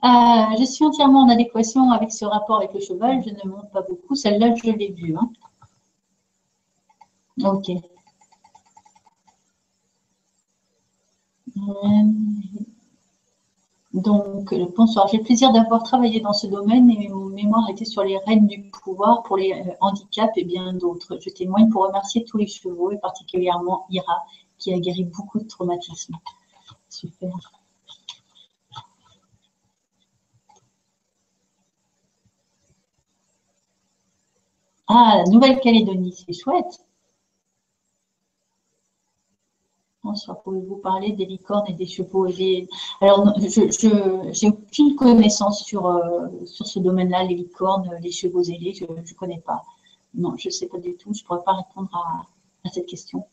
Euh, je suis entièrement en adéquation avec ce rapport avec le cheval. Je ne monte pas beaucoup. Celle-là, je l'ai vue. Hein. Ok. Donc, bonsoir. J'ai le plaisir d'avoir travaillé dans ce domaine et mon mémoire était sur les règnes du pouvoir pour les euh, handicaps et bien d'autres. Je témoigne pour remercier tous les chevaux et particulièrement Ira qui a guéri beaucoup de traumatismes. Super. Ah, la Nouvelle-Calédonie, c'est chouette. Bonsoir, pouvez-vous parler des licornes et des chevaux Alors, je n'ai aucune connaissance sur, euh, sur ce domaine-là, les licornes, les chevaux ailés, je ne connais pas. Non, je ne sais pas du tout, je ne pourrais pas répondre à, cette question.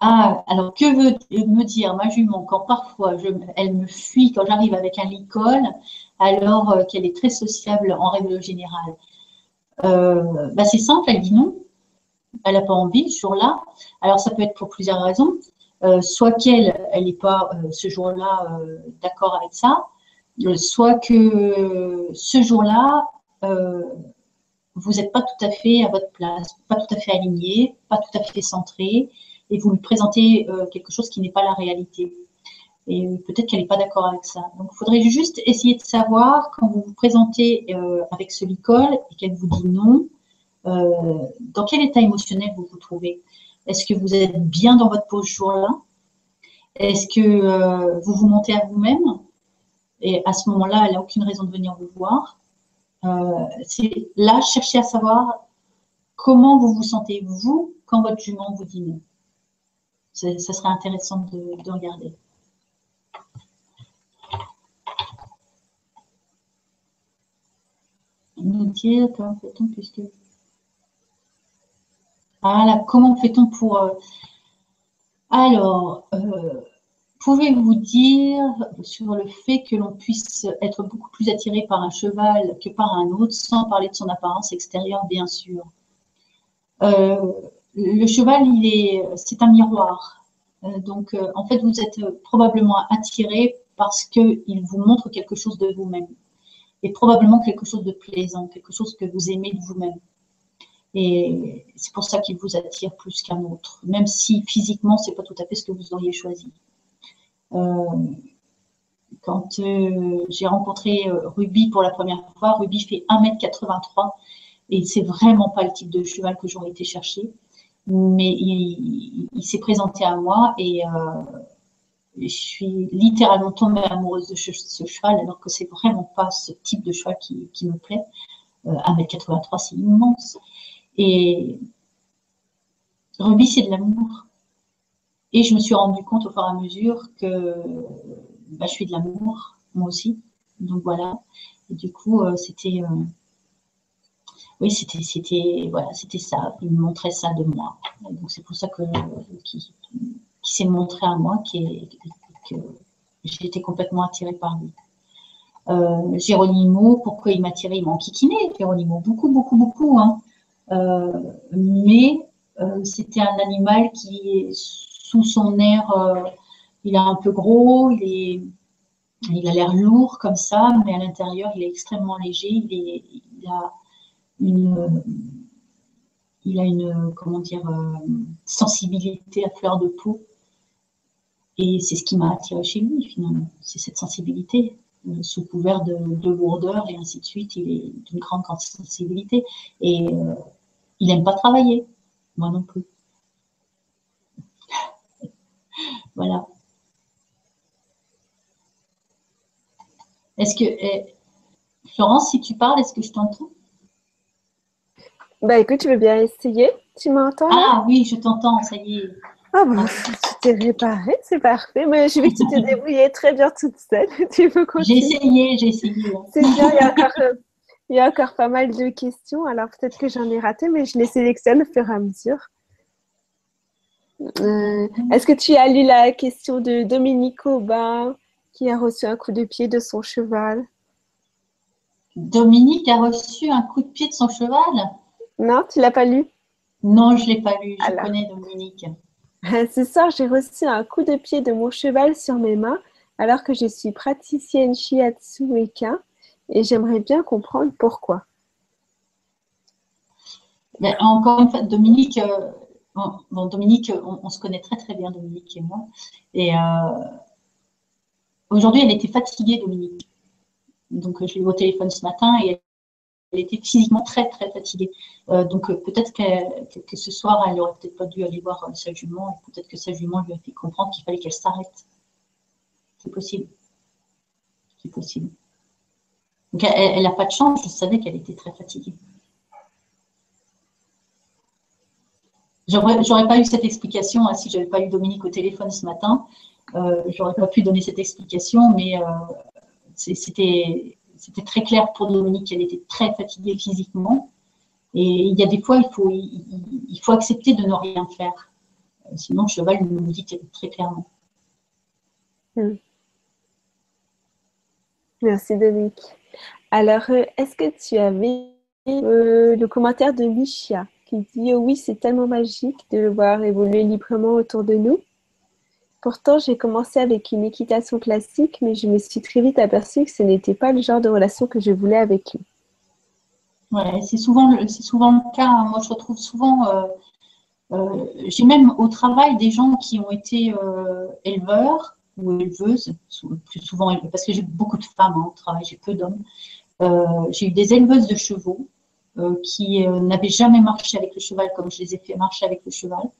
Ah, alors que veut me dire ma jument quand parfois elle me fuit quand j'arrive avec un licol, alors euh, qu'elle est très sociable en règle générale? Euh, bah, c'est simple, elle dit non. Elle n'a pas envie ce jour-là. Alors, ça peut être pour plusieurs raisons. Euh, soit qu'elle, elle n'est pas euh, ce jour-là d'accord avec ça, soit que ce jour-là, vous n'êtes pas tout à fait à votre place, pas tout à fait aligné, pas tout à fait centré, et vous lui présentez quelque chose qui n'est pas la réalité. Et peut-être qu'elle n'est pas d'accord avec ça. Donc, il faudrait juste essayer de savoir quand vous vous présentez euh, avec ce licol et qu'elle vous dit non, euh, dans quel état émotionnel vous vous trouvez? Est-ce que vous êtes bien dans votre pose jour-là? Est-ce que euh, vous vous montez à vous-même? Et à ce moment-là, elle n'a aucune raison de venir vous voir. C'est là, chercher à savoir comment vous vous sentez, vous, quand votre jument vous dit non. Ça serait intéressant de regarder. Comment fait-on. Voilà, comment fait-on pour... Euh, alors, euh, pouvez-vous dire sur le fait que l'on puisse être beaucoup plus attiré par un cheval que par un autre, sans parler de son apparence extérieure, bien sûr? Euh, Le cheval, c'est un miroir. donc, en fait, vous êtes probablement attiré parce qu'il vous montre quelque chose de vous-même et probablement quelque chose de plaisant, quelque chose que vous aimez de vous-même. Et c'est pour ça qu'il vous attire plus qu'un autre, même si physiquement, c'est pas tout à fait ce que vous auriez choisi. Euh, quand euh, j'ai rencontré euh, Ruby pour la première fois, Ruby fait 1m83 et c'est vraiment pas le type de cheval que j'aurais été chercher. Mais il, il s'est présenté à moi et je suis littéralement tombée amoureuse de ce, cheval, alors que c'est vraiment pas ce type de cheval qui, me plaît. Euh, 1m83, c'est immense. Et Ruby, c'est de l'amour. Et je me suis rendu compte au fur et à mesure que bah, je suis de l'amour, moi aussi. Donc voilà. Et du coup, euh, c'était. Euh, oui, c'était, c'était, voilà, c'était ça. Il me montrait ça de moi. donc c'est pour ça que s'est montré à moi, qui que j'ai été complètement attirée par lui. Euh, Géronimo, pourquoi il m'a tiré Il m'a enquiquiné, Géronimo, beaucoup, beaucoup, beaucoup. Hein. Euh, mais euh, c'était un animal qui, sous son air, il est un peu gros, il a l'air lourd comme ça, mais à l'intérieur, il est extrêmement léger. Il, a une, il a une, comment dire, sensibilité à fleur de peau. Et c'est ce qui m'a attiré chez lui, finalement. C'est cette sensibilité. Euh, sous couvert de, lourdeur et ainsi de suite. Il est d'une grande sensibilité et euh, il n'aime pas travailler. Moi non plus. [LAUGHS] voilà. Est-ce que, eh, Florence, si tu parles, est-ce que je t'entends? Bah écoute, tu veux bien essayer Tu m'entends Ah oui, je t'entends, ça y est. Ah bon, tu t'es réparé, c'est parfait. Mais j'ai vu que tu t'es [LAUGHS] débrouillée très bien toute seule. [LAUGHS] tu peux continuer. J'ai essayé, j'ai essayé. C'est bien, il y, a encore, il y a encore pas mal de questions. Alors peut-être que j'en ai raté, mais je les sélectionne au fur et à mesure. Euh, est-ce que tu as lu la question de Dominique Aubin qui a reçu un coup de pied de son cheval? Dominique a reçu un coup de pied de son cheval? Non, tu l'as pas lu? Non, je ne l'ai pas lu. Je connais Dominique. [LAUGHS] Ce soir, j'ai reçu un coup de pied de mon cheval sur mes mains alors que je suis praticienne shiatsu et j'aimerais bien comprendre pourquoi. Mais encore une fois, Dominique, euh, bon, Dominique, on, se connaît très très bien, Dominique et moi. Et euh, aujourd'hui, elle était fatiguée, Dominique. Donc, je l'ai eu au téléphone ce matin et elle était physiquement très très fatiguée. Euh, donc euh, peut-être que, ce soir, elle n'aurait peut-être pas dû aller voir euh, sa jument. Peut-être que sa jument lui a fait comprendre qu'il fallait qu'elle s'arrête. C'est possible. C'est possible. Donc elle n'a pas de chance. Je savais qu'elle était très fatiguée. J'aurais pas eu cette explication hein, si je n'avais pas eu Dominique au téléphone ce matin. J'aurais pas pu donner cette explication, mais c'était c'était très clair pour Dominique qu'elle était très fatiguée physiquement. Et il y a des fois, il faut, accepter de ne rien faire. Euh, sinon, cheval nous dit très clairement. Hmm. Merci Dominique. Alors, euh, est-ce que tu avais euh, le commentaire de Michia qui dit oh Oui, c'est tellement magique de le voir évoluer librement autour de nous. Pourtant, j'ai commencé avec une équitation classique, mais je me suis très vite aperçue que ce n'était pas le genre de relation que je voulais avec lui. Ouais, c'est souvent, le cas. Hein. Moi, je retrouve souvent, euh, euh, j'ai même au travail des gens qui ont été euh, éleveurs ou éleveuses, plus souvent parce que j'ai beaucoup de femmes hein, au travail, j'ai peu d'hommes. j'ai eu des éleveuses de chevaux qui n'avaient jamais marché avec le cheval comme je les ai fait marcher avec le cheval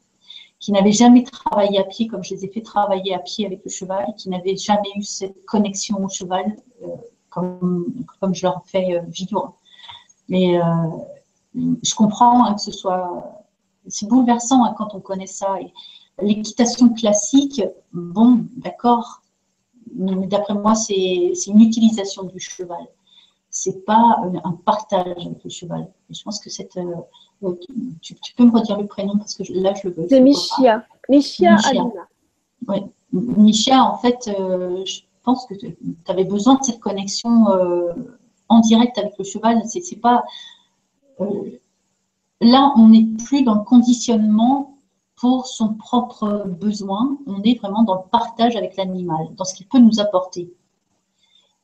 qui n'avaient jamais travaillé à pied comme je les ai fait travailler à pied avec le cheval, qui n'avaient jamais eu cette connexion au cheval euh, comme, comme je leur fais euh, vivre. Mais euh, je comprends hein, que ce soit. C'est bouleversant hein, quand on connaît ça. L'équitation classique, bon, d'accord, mais d'après moi, c'est une utilisation du cheval. C'est pas un partage avec le cheval. je pense que cette, tu, peux me redire le prénom parce que là, je le veux. C'est Michia. Michia Alina. Oui. Michia, en fait, euh, je pense que tu avais besoin de cette connexion euh, en direct avec le cheval. C'est pas. Euh, là, on n'est plus dans le conditionnement pour son propre besoin. On est vraiment dans le partage avec l'animal, dans ce qu'il peut nous apporter.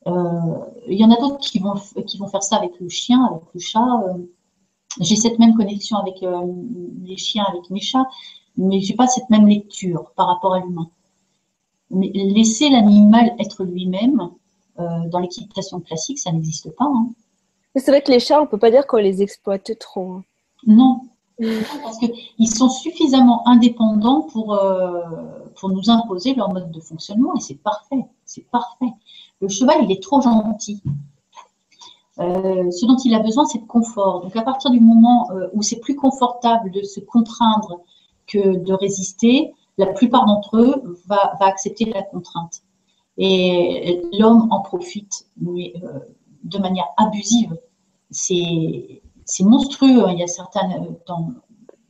Il y en a d'autres qui vont, qui vont faire ça avec le chien, avec le chat j'ai cette même connexion avec euh, les chiens, avec mes chats, mais j'ai pas cette même lecture par rapport à l'humain. Mais laisser l'animal être lui-même euh, dans l'équitation classique, ça n'existe pas. Hein. Mais c'est vrai que les chats, on peut pas dire qu'on les exploite trop. Hein. Non, parce qu'ils sont suffisamment indépendants pour, euh, pour nous imposer leur mode de fonctionnement et c'est parfait, c'est parfait. Le cheval, il est trop gentil. Euh, ce dont il a besoin, c'est de confort. Donc, à partir du moment euh, où c'est plus confortable de se contraindre que de résister, la plupart d'entre eux va, accepter la contrainte. Et l'homme en profite, mais euh, de manière abusive. C'est monstrueux. Il y a certaines, dans,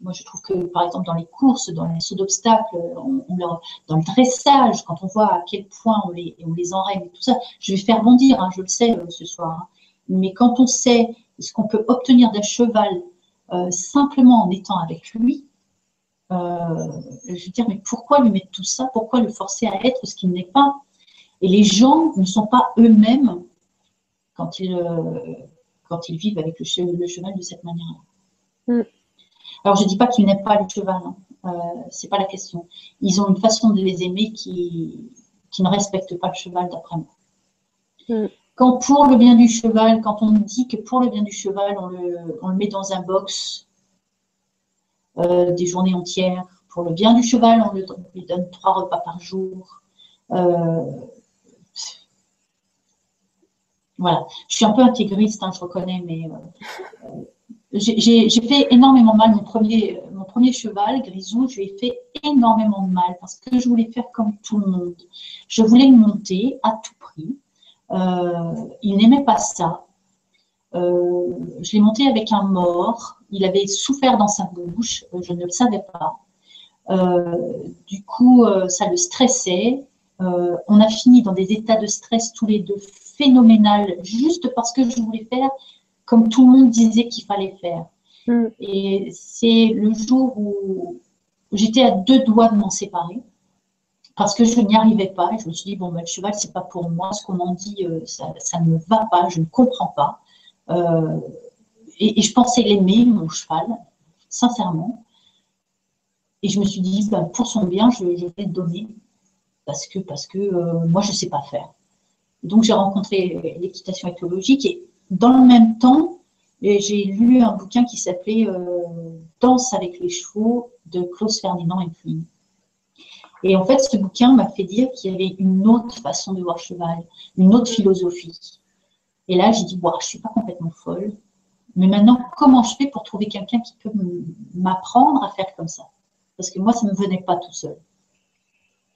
moi, je trouve que, par exemple, dans les courses, dans les sauts d'obstacles, dans le dressage, quand on voit à quel point on les, on les tout ça, je vais faire bondir, hein, je le sais ce soir. Hein. Mais quand on sait ce qu'on peut obtenir d'un cheval simplement en étant avec lui, je veux dire, mais pourquoi lui mettre tout ça? Pourquoi le forcer à être ce qu'il n'est pas? Et les gens ne sont pas eux-mêmes quand ils, quand ils vivent avec le, cheval de cette manière-là. Mm. Alors, je ne dis pas qu'ils n'aiment pas le cheval, hein. euh, ce n'est pas la question. Ils ont une façon de les aimer qui, qui ne respecte pas le cheval, d'après moi. Mm. Quand pour le bien du cheval, quand on dit que pour le bien du cheval, on le, on le met dans un box euh, des journées entières, pour le bien du cheval, on, lui donne trois repas par jour. Euh, voilà, je suis un peu intégriste, hein, je reconnais, mais euh, j'ai fait énormément mal. Mon premier, mon premier cheval, Grisou, je lui ai fait énormément de mal parce que je voulais faire comme tout le monde. Je voulais le monter à tout prix. Euh, il n'aimait pas ça. Euh, je l'ai monté avec un mort. Il avait souffert dans sa bouche. Je ne le savais pas. du coup, ça le stressait. on a fini dans des états de stress tous les deux phénoménal juste parce que je voulais faire comme tout le monde disait qu'il fallait faire. Mm. Et c'est le jour où j'étais à deux doigts de m'en séparer parce que je n'y arrivais pas. Et je me suis dit, bon, ben, le cheval, c'est pas pour moi. Ce qu'on m'en dit, euh, ça, ne me va pas, je ne comprends pas. Euh, et, je pensais l'aimer, mon cheval, sincèrement. Et je me suis dit, ben, pour son bien, je, vais le donner parce que, parce que euh, moi, je ne sais pas faire. Donc j'ai rencontré l'équitation écologique et dans le même temps, j'ai lu un bouquin qui s'appelait euh, Danse avec les chevaux de Klaus Ferdinand Hempfling. Et en fait, ce bouquin m'a fait dire qu'il y avait une autre façon de voir cheval, une autre philosophie. Et là, j'ai dit, je ne suis pas complètement folle. Mais maintenant, comment je fais pour trouver quelqu'un qui peut m'apprendre à faire comme ça? Parce que moi, ça ne me venait pas tout seul.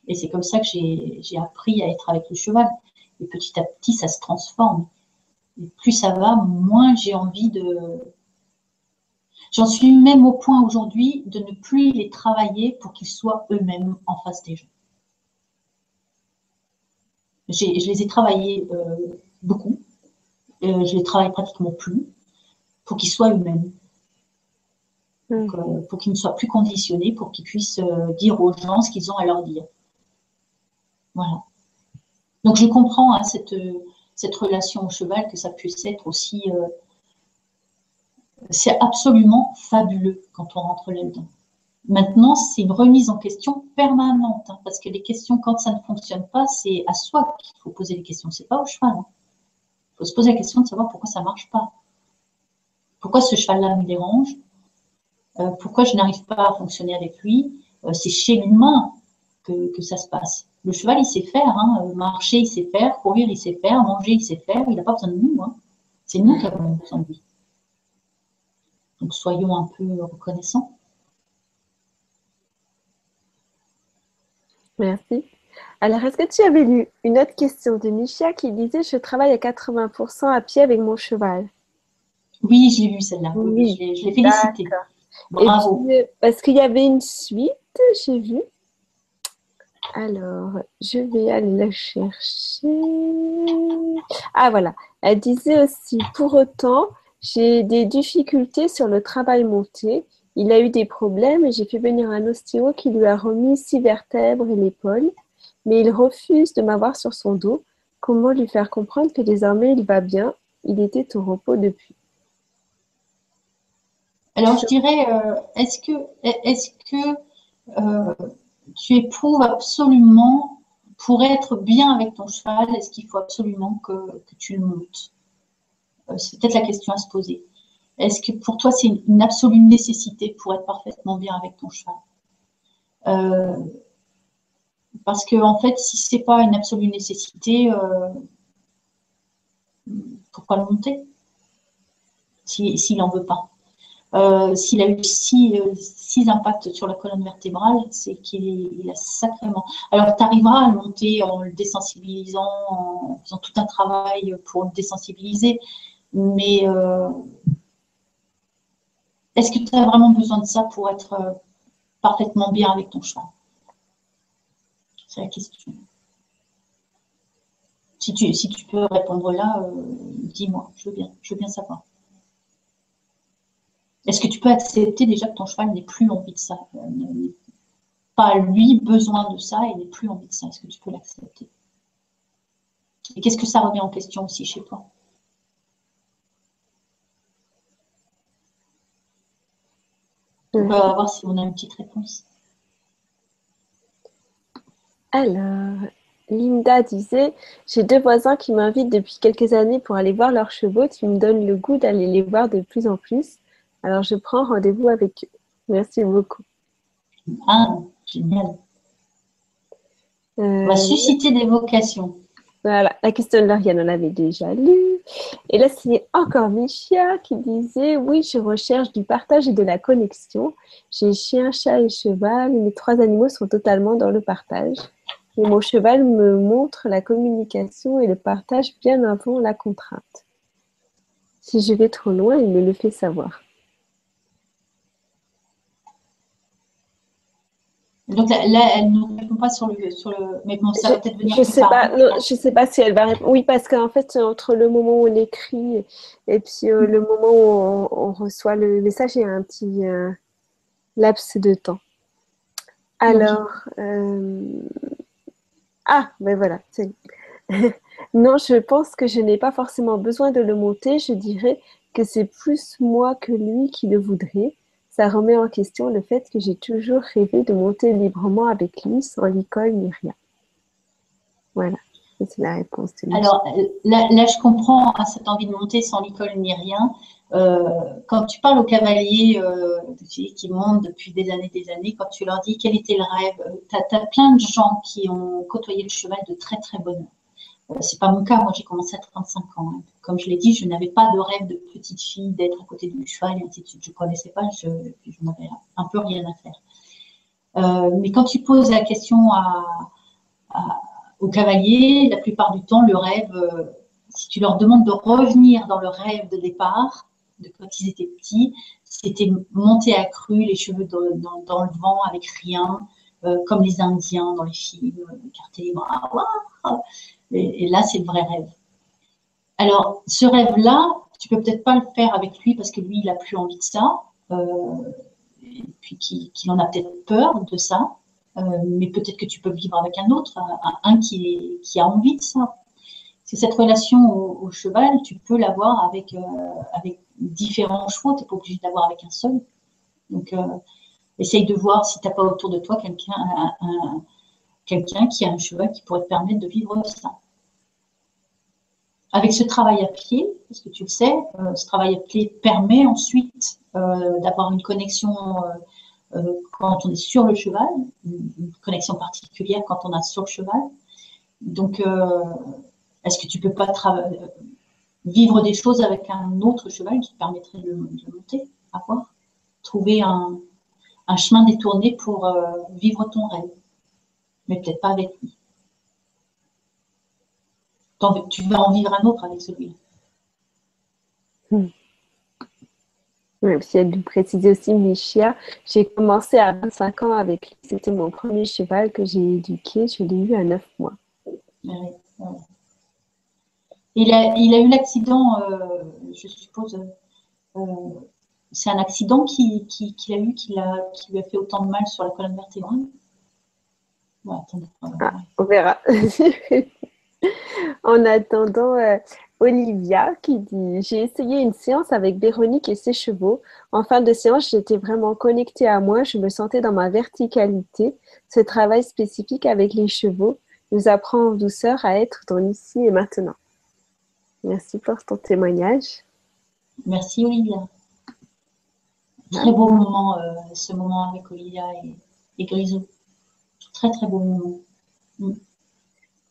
Et c'est comme ça que j'ai appris à être avec le cheval. Et petit à petit, ça se transforme. Et plus ça va, moins j'ai envie de... J'en suis même au point aujourd'hui de ne plus les travailler pour qu'ils soient eux-mêmes en face des gens. Je les ai travaillés euh, beaucoup. Euh, je les travaille pratiquement plus pour qu'ils soient eux-mêmes. Mmh. Euh, pour qu'ils ne soient plus conditionnés, pour qu'ils puissent dire aux gens ce qu'ils ont à leur dire. Voilà. Donc je comprends hein, cette, cette, relation au cheval, que ça puisse être aussi... Euh, c'est absolument fabuleux quand on rentre là-dedans. Maintenant, c'est une remise en question permanente, hein, parce que les questions, quand ça ne fonctionne pas, c'est à soi qu'il faut poser les questions, c'est pas au cheval. Hein. Il faut se poser la question de savoir pourquoi ça ne marche pas. Pourquoi ce cheval-là me dérange euh, Pourquoi je n'arrive pas à fonctionner avec lui euh, C'est chez l'humain que, que ça se passe. Le cheval, il sait faire. Hein. Marcher, il sait faire. Courir, il sait faire. Manger, il sait faire. Il n'a pas besoin de nous. Hein. C'est nous qui avons besoin de lui. Donc, soyons un peu reconnaissants. Merci. Alors, est-ce que tu avais lu une autre question de Micha qui disait Je travaille à 80% à pied avec mon cheval? Oui, j'ai lu celle-là. Oui, je l'ai félicité. Bravo. parce qu'il y avait une suite, j'ai vu? Alors, je vais aller la chercher. Ah voilà, elle disait aussi, pour autant, j'ai des difficultés sur le travail monté. Il a eu des problèmes et j'ai fait venir un ostéo qui lui a remis six vertèbres et l'épaule, mais il refuse de m'avoir sur son dos. Comment lui faire comprendre que désormais il va bien? Il était au repos depuis. Alors je dirais, euh, est-ce que, est-ce que euh, tu éprouves absolument, pour être bien avec ton cheval, est-ce qu'il faut absolument que, tu le montes? Euh, C'est peut-être la question à se poser. Est-ce que pour toi, c'est une, absolue nécessité pour être parfaitement bien avec ton cheval? Euh, Parce que, en fait, si ce n'est pas une absolue nécessité, euh, pourquoi le monter? S'il n'en veut pas. Euh, s'il a eu six, impacts sur la colonne vertébrale, c'est qu'il a sacrément. Alors, tu arriveras à le monter en le désensibilisant, en faisant tout un travail pour le désensibiliser, mais euh, est-ce que tu as vraiment besoin de ça pour être euh, parfaitement bien avec ton cheval C'est la question. Si tu, peux répondre là, dis-moi, je veux bien, je veux bien savoir. Est-ce que tu peux accepter déjà que ton cheval n'ait plus envie de ça euh, Pas lui besoin de ça et n'ait plus envie de ça? Est-ce que tu peux l'accepter? Et qu'est-ce que ça remet en question aussi chez toi? On va voir si on a une petite réponse. Alors, Linda disait J'ai deux voisins qui m'invitent depuis quelques années pour aller voir leurs chevaux. Tu me donnes le goût d'aller les voir de plus en plus. Alors, je prends rendez-vous avec eux. Merci beaucoup. Ah, génial. On va euh, susciter des vocations. Voilà, la question de Lauriane, on l'avait déjà lue. Et là, c'est encore Michia qui disait Oui, je recherche du partage et de la connexion. J'ai chien, chat et cheval. mes trois animaux sont totalement dans le partage. Et mon cheval me montre la communication et le partage bien avant la contrainte. Si je vais trop loin, il me le fait savoir. Donc là, elle ne répond pas sur le, sur le... mais bon, ça va peut-être venir. Je sais pas. je sais pas si elle va répondre. Oui, parce qu'en fait, entre le moment où on écrit et puis euh, le moment où on, reçoit le message, il y a un petit euh, laps de temps. Alors, euh, ah, ben voilà. [LAUGHS] non, je pense que je n'ai pas forcément besoin de le monter. Je dirais que c'est plus moi que lui qui le voudrait ça remet en question le fait que j'ai toujours rêvé de monter librement avec lui sans l'école ni rien. Voilà, c'est la réponse. Alors là, je comprends hein, cette envie de monter sans l'école ni rien. Euh, quand tu parles aux cavaliers euh, qui montent depuis des années des années, quand tu leur dis quel était le rêve, euh, tu as, plein de gens qui ont côtoyé le cheval de très très bonne c'est pas mon cas. Moi, j'ai commencé à 35 ans. Hein. Comme je l'ai dit, je n'avais pas de rêve de petite fille, d'être à côté du cheval et ainsi de suite. Je ne connaissais pas, je, n'avais un peu rien à faire. Euh, mais quand tu poses la question aux cavaliers, la plupart du temps, le rêve, euh, si tu leur demandes de revenir dans le rêve de départ, de quand ils étaient petits, c'était monter à cru, les cheveux dans, le vent avec rien, euh, comme les Indiens dans les films, écarter les bras. Et, là, c'est le vrai rêve. Alors, ce rêve-là, tu peux peut-être pas le faire avec lui parce que lui, il a plus envie de ça, euh, et puis qu'il en a peut-être peur de ça. Euh, mais peut-être que tu peux vivre avec un autre, un, qui, a envie de ça. C'est cette relation au, cheval, tu peux l'avoir avec, euh, différents chevaux, tu n'es pas obligé d'avoir avec un seul. Donc, essaye de voir si tu n'as pas autour de toi quelqu'un, un, quelqu'un qui a un cheval qui pourrait te permettre de vivre ça. Avec ce travail à pied, parce que tu le sais, euh, ce travail à pied permet ensuite euh, d'avoir une connexion euh, quand on est sur le cheval, une, connexion particulière quand on est sur le cheval. Donc, est-ce que tu peux pas vivre des choses avec un autre cheval qui te permettrait de, monter, à voir, trouver un, un chemin détourné pour vivre ton rêve mais peut-être pas avec lui? Tu vas en vivre un autre avec celui-là. Hmm. Oui, puis elle nous préciser aussi, Michia, j'ai commencé à 25 ans avec lui. C'était mon premier cheval que j'ai éduqué. Je l'ai eu à 9 mois. Il, a, il a eu l'accident, euh, je suppose, euh, c'est un accident qu'il qui, a eu qui, qui, lui a fait autant de mal sur la colonne vertébrale? Ah, on verra. [LAUGHS] [LAUGHS] en attendant, euh, Olivia qui dit J'ai essayé une séance avec Véronique et ses chevaux. En fin de séance, j'étais vraiment connectée à moi. Je me sentais dans ma verticalité. Ce travail spécifique avec les chevaux nous apprend en douceur à être dans l'ici et maintenant. Merci pour ton témoignage. Merci Olivia. Très beau moment, euh, ce moment avec Olivia et, et Grisou. Très, très beau moment. Mm.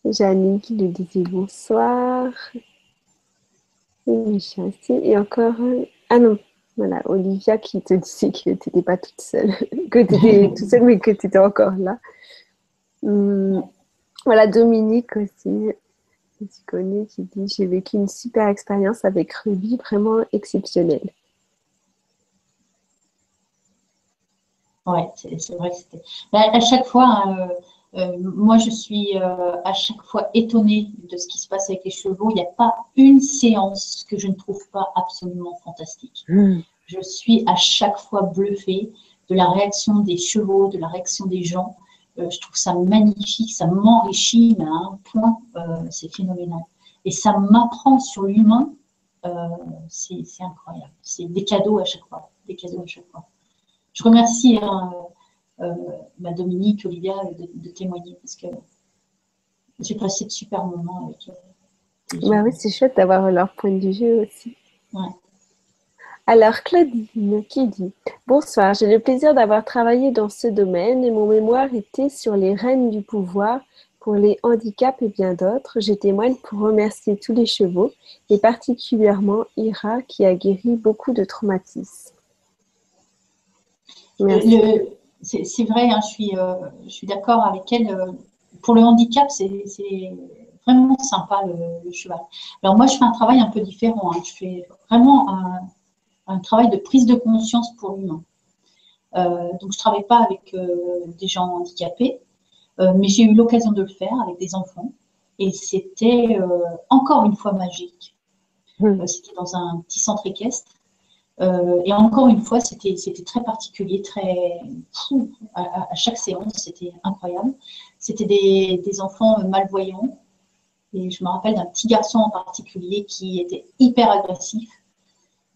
Janine qui lui disait bonsoir. Et encore. Ah non, voilà, Olivia qui te disait que tu n'étais pas toute seule, [LAUGHS] que tu étais [LAUGHS] toute seule, mais que tu étais encore là. Mm. Voilà, Dominique aussi, tu connais, qui dit J'ai vécu une super expérience avec Ruby, vraiment exceptionnelle. Ouais, c'est vrai que c'était. À chaque fois, hein, euh, moi, je suis euh, à chaque fois étonnée de ce qui se passe avec les chevaux. Il n'y a pas une séance que je ne trouve pas absolument fantastique. Hmm. Je suis à chaque fois bluffée de la réaction des chevaux, de la réaction des gens. Euh, je trouve ça magnifique, ça m'enrichit, mais à un point, c'est phénoménal. Et ça m'apprend sur l'humain, c'est incroyable. C'est des cadeaux à chaque fois, des cadeaux à chaque fois. Je remercie hein, ma Dominique, Olivia, de, témoigner parce que j'ai passé de super moments avec eux. Bah oui, c'est chouette d'avoir leur point de vue aussi. Alors, Claudine qui dit Bonsoir, j'ai le plaisir d'avoir travaillé dans ce domaine et mon mémoire était sur les reines du pouvoir pour les handicaps et bien d'autres. Je témoigne pour remercier tous les chevaux et particulièrement Ira qui a guéri beaucoup de traumatismes. Merci c'est vrai, hein, je suis, euh, je suis d'accord avec elle. Euh, pour le handicap, c'est vraiment sympa le, cheval. Alors moi, je fais un travail un peu différent. Hein. Je fais vraiment un, travail de prise de conscience pour l'humain. Euh, donc, je ne travaille pas avec des gens handicapés, mais j'ai eu l'occasion de le faire avec des enfants. Et c'était encore une fois magique. Mmh. C'était dans un petit centre équestre. Euh, et encore une fois, c'était très particulier, très. À, chaque séance, c'était incroyable. C'était des, des, enfants malvoyants. Et je me rappelle d'un petit garçon en particulier qui était hyper agressif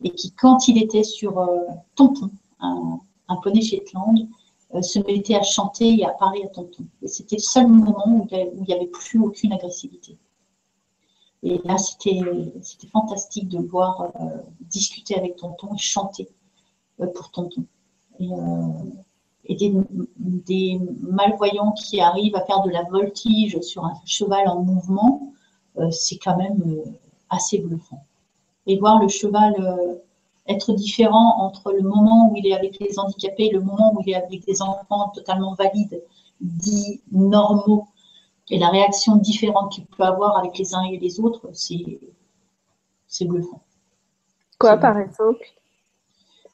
et qui, quand il était sur euh, Tonton, un, un, poney Shetland, euh, se mettait à chanter et à parler à Tonton. Et c'était le seul moment où il n'y avait plus aucune agressivité. Et là, c'était fantastique de voir euh, discuter avec tonton et chanter euh, pour tonton. Et, euh, des, malvoyants qui arrivent à faire de la voltige sur un cheval en mouvement, c'est quand même assez bluffant. Et voir le cheval être différent entre le moment où il est avec les handicapés et le moment où il est avec des enfants totalement valides, dits normaux, et la réaction différente qu'il peut avoir avec les uns et les autres, c'est bluffant. Quoi, par exemple?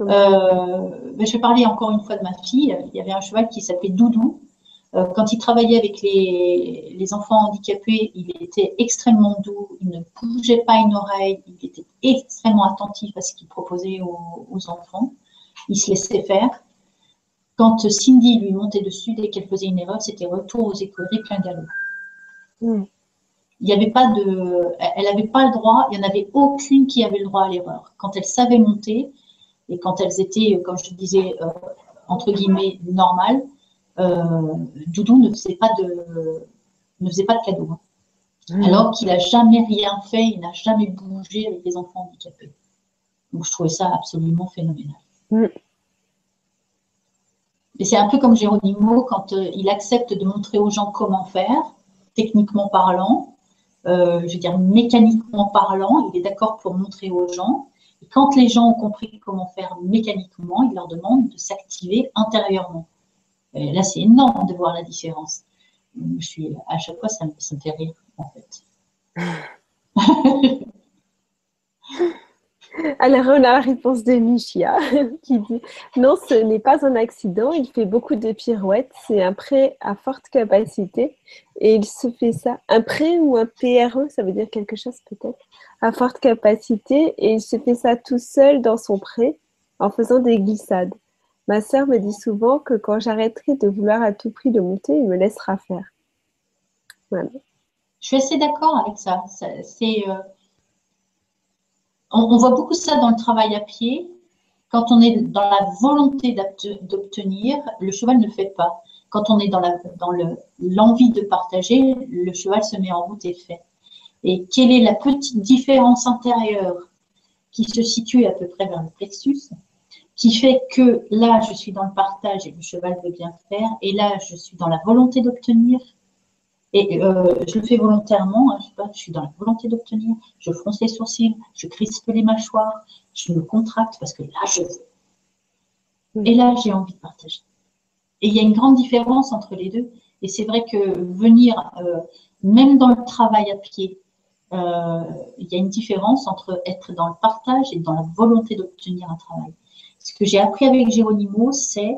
Euh, ben, Je vais parler encore une fois de ma fille. Il y avait un cheval qui s'appelait Doudou. Euh, quand il travaillait avec les, les, enfants handicapés, il était extrêmement doux, il ne bougeait pas une oreille, il était extrêmement attentif à ce qu'il proposait aux, aux, enfants. Il se laissait faire. Quand Cindy lui montait dessus, dès qu'elle faisait une erreur, c'était retour aux écuries plein galop. Hmm. Il n'y avait pas de, elle n'avait pas le droit, il n'y en avait aucune qui avait le droit à l'erreur. Quand elle savait monter et quand elles étaient, comme je disais, euh, entre guillemets, normales, euh, Doudou ne faisait pas de, ne faisait pas de cadeau. Hein. Hmm. Alors qu'il n'a jamais rien fait, il n'a jamais bougé avec les enfants handicapés. Donc je trouvais ça absolument phénoménal. Hmm. Et c'est un peu comme Géronimo quand euh, il accepte de montrer aux gens comment faire techniquement parlant, euh, je veux dire mécaniquement parlant, il est d'accord pour montrer aux gens. Et quand les gens ont compris comment faire mécaniquement, il leur demande de s'activer intérieurement. là, c'est énorme de voir la différence. Je suis, à chaque fois, ça me fait rire, en fait. [LAUGHS] Alors, on a la réponse de Michia [LAUGHS] qui dit Non, ce n'est pas un accident, il fait beaucoup de pirouettes, c'est un prêt à forte capacité et il se fait ça. Un prêt ou un PRE, ça veut dire quelque chose peut-être, à forte capacité et il se fait ça tout seul dans son prêt en faisant des glissades. Ma sœur me dit souvent que quand j'arrêterai de vouloir à tout prix le monter, il me laissera faire. Voilà. Je suis assez d'accord avec ça. C'est. Euh, on, voit beaucoup ça dans le travail à pied. Quand on est dans la volonté d'obtenir, le cheval ne fait pas. Quand on est dans l'envie de partager, le cheval se met en route et fait. Et quelle est la petite différence intérieure qui se situe à peu près vers le plexus, qui fait que là, je suis dans le partage et le cheval veut bien faire, et là, je suis dans la volonté d'obtenir, et euh, je le fais volontairement, hein, je, suis dans la volonté d'obtenir, je fronce les sourcils, je crispe les mâchoires, je me contracte parce que là, je veux. Et là, j'ai envie de partager. Et il y a une grande différence entre les deux. Et c'est vrai que venir, euh, même dans le travail à pied, euh, il y a une différence entre être dans le partage et dans la volonté d'obtenir un travail. Ce que j'ai appris avec Géronimo, c'est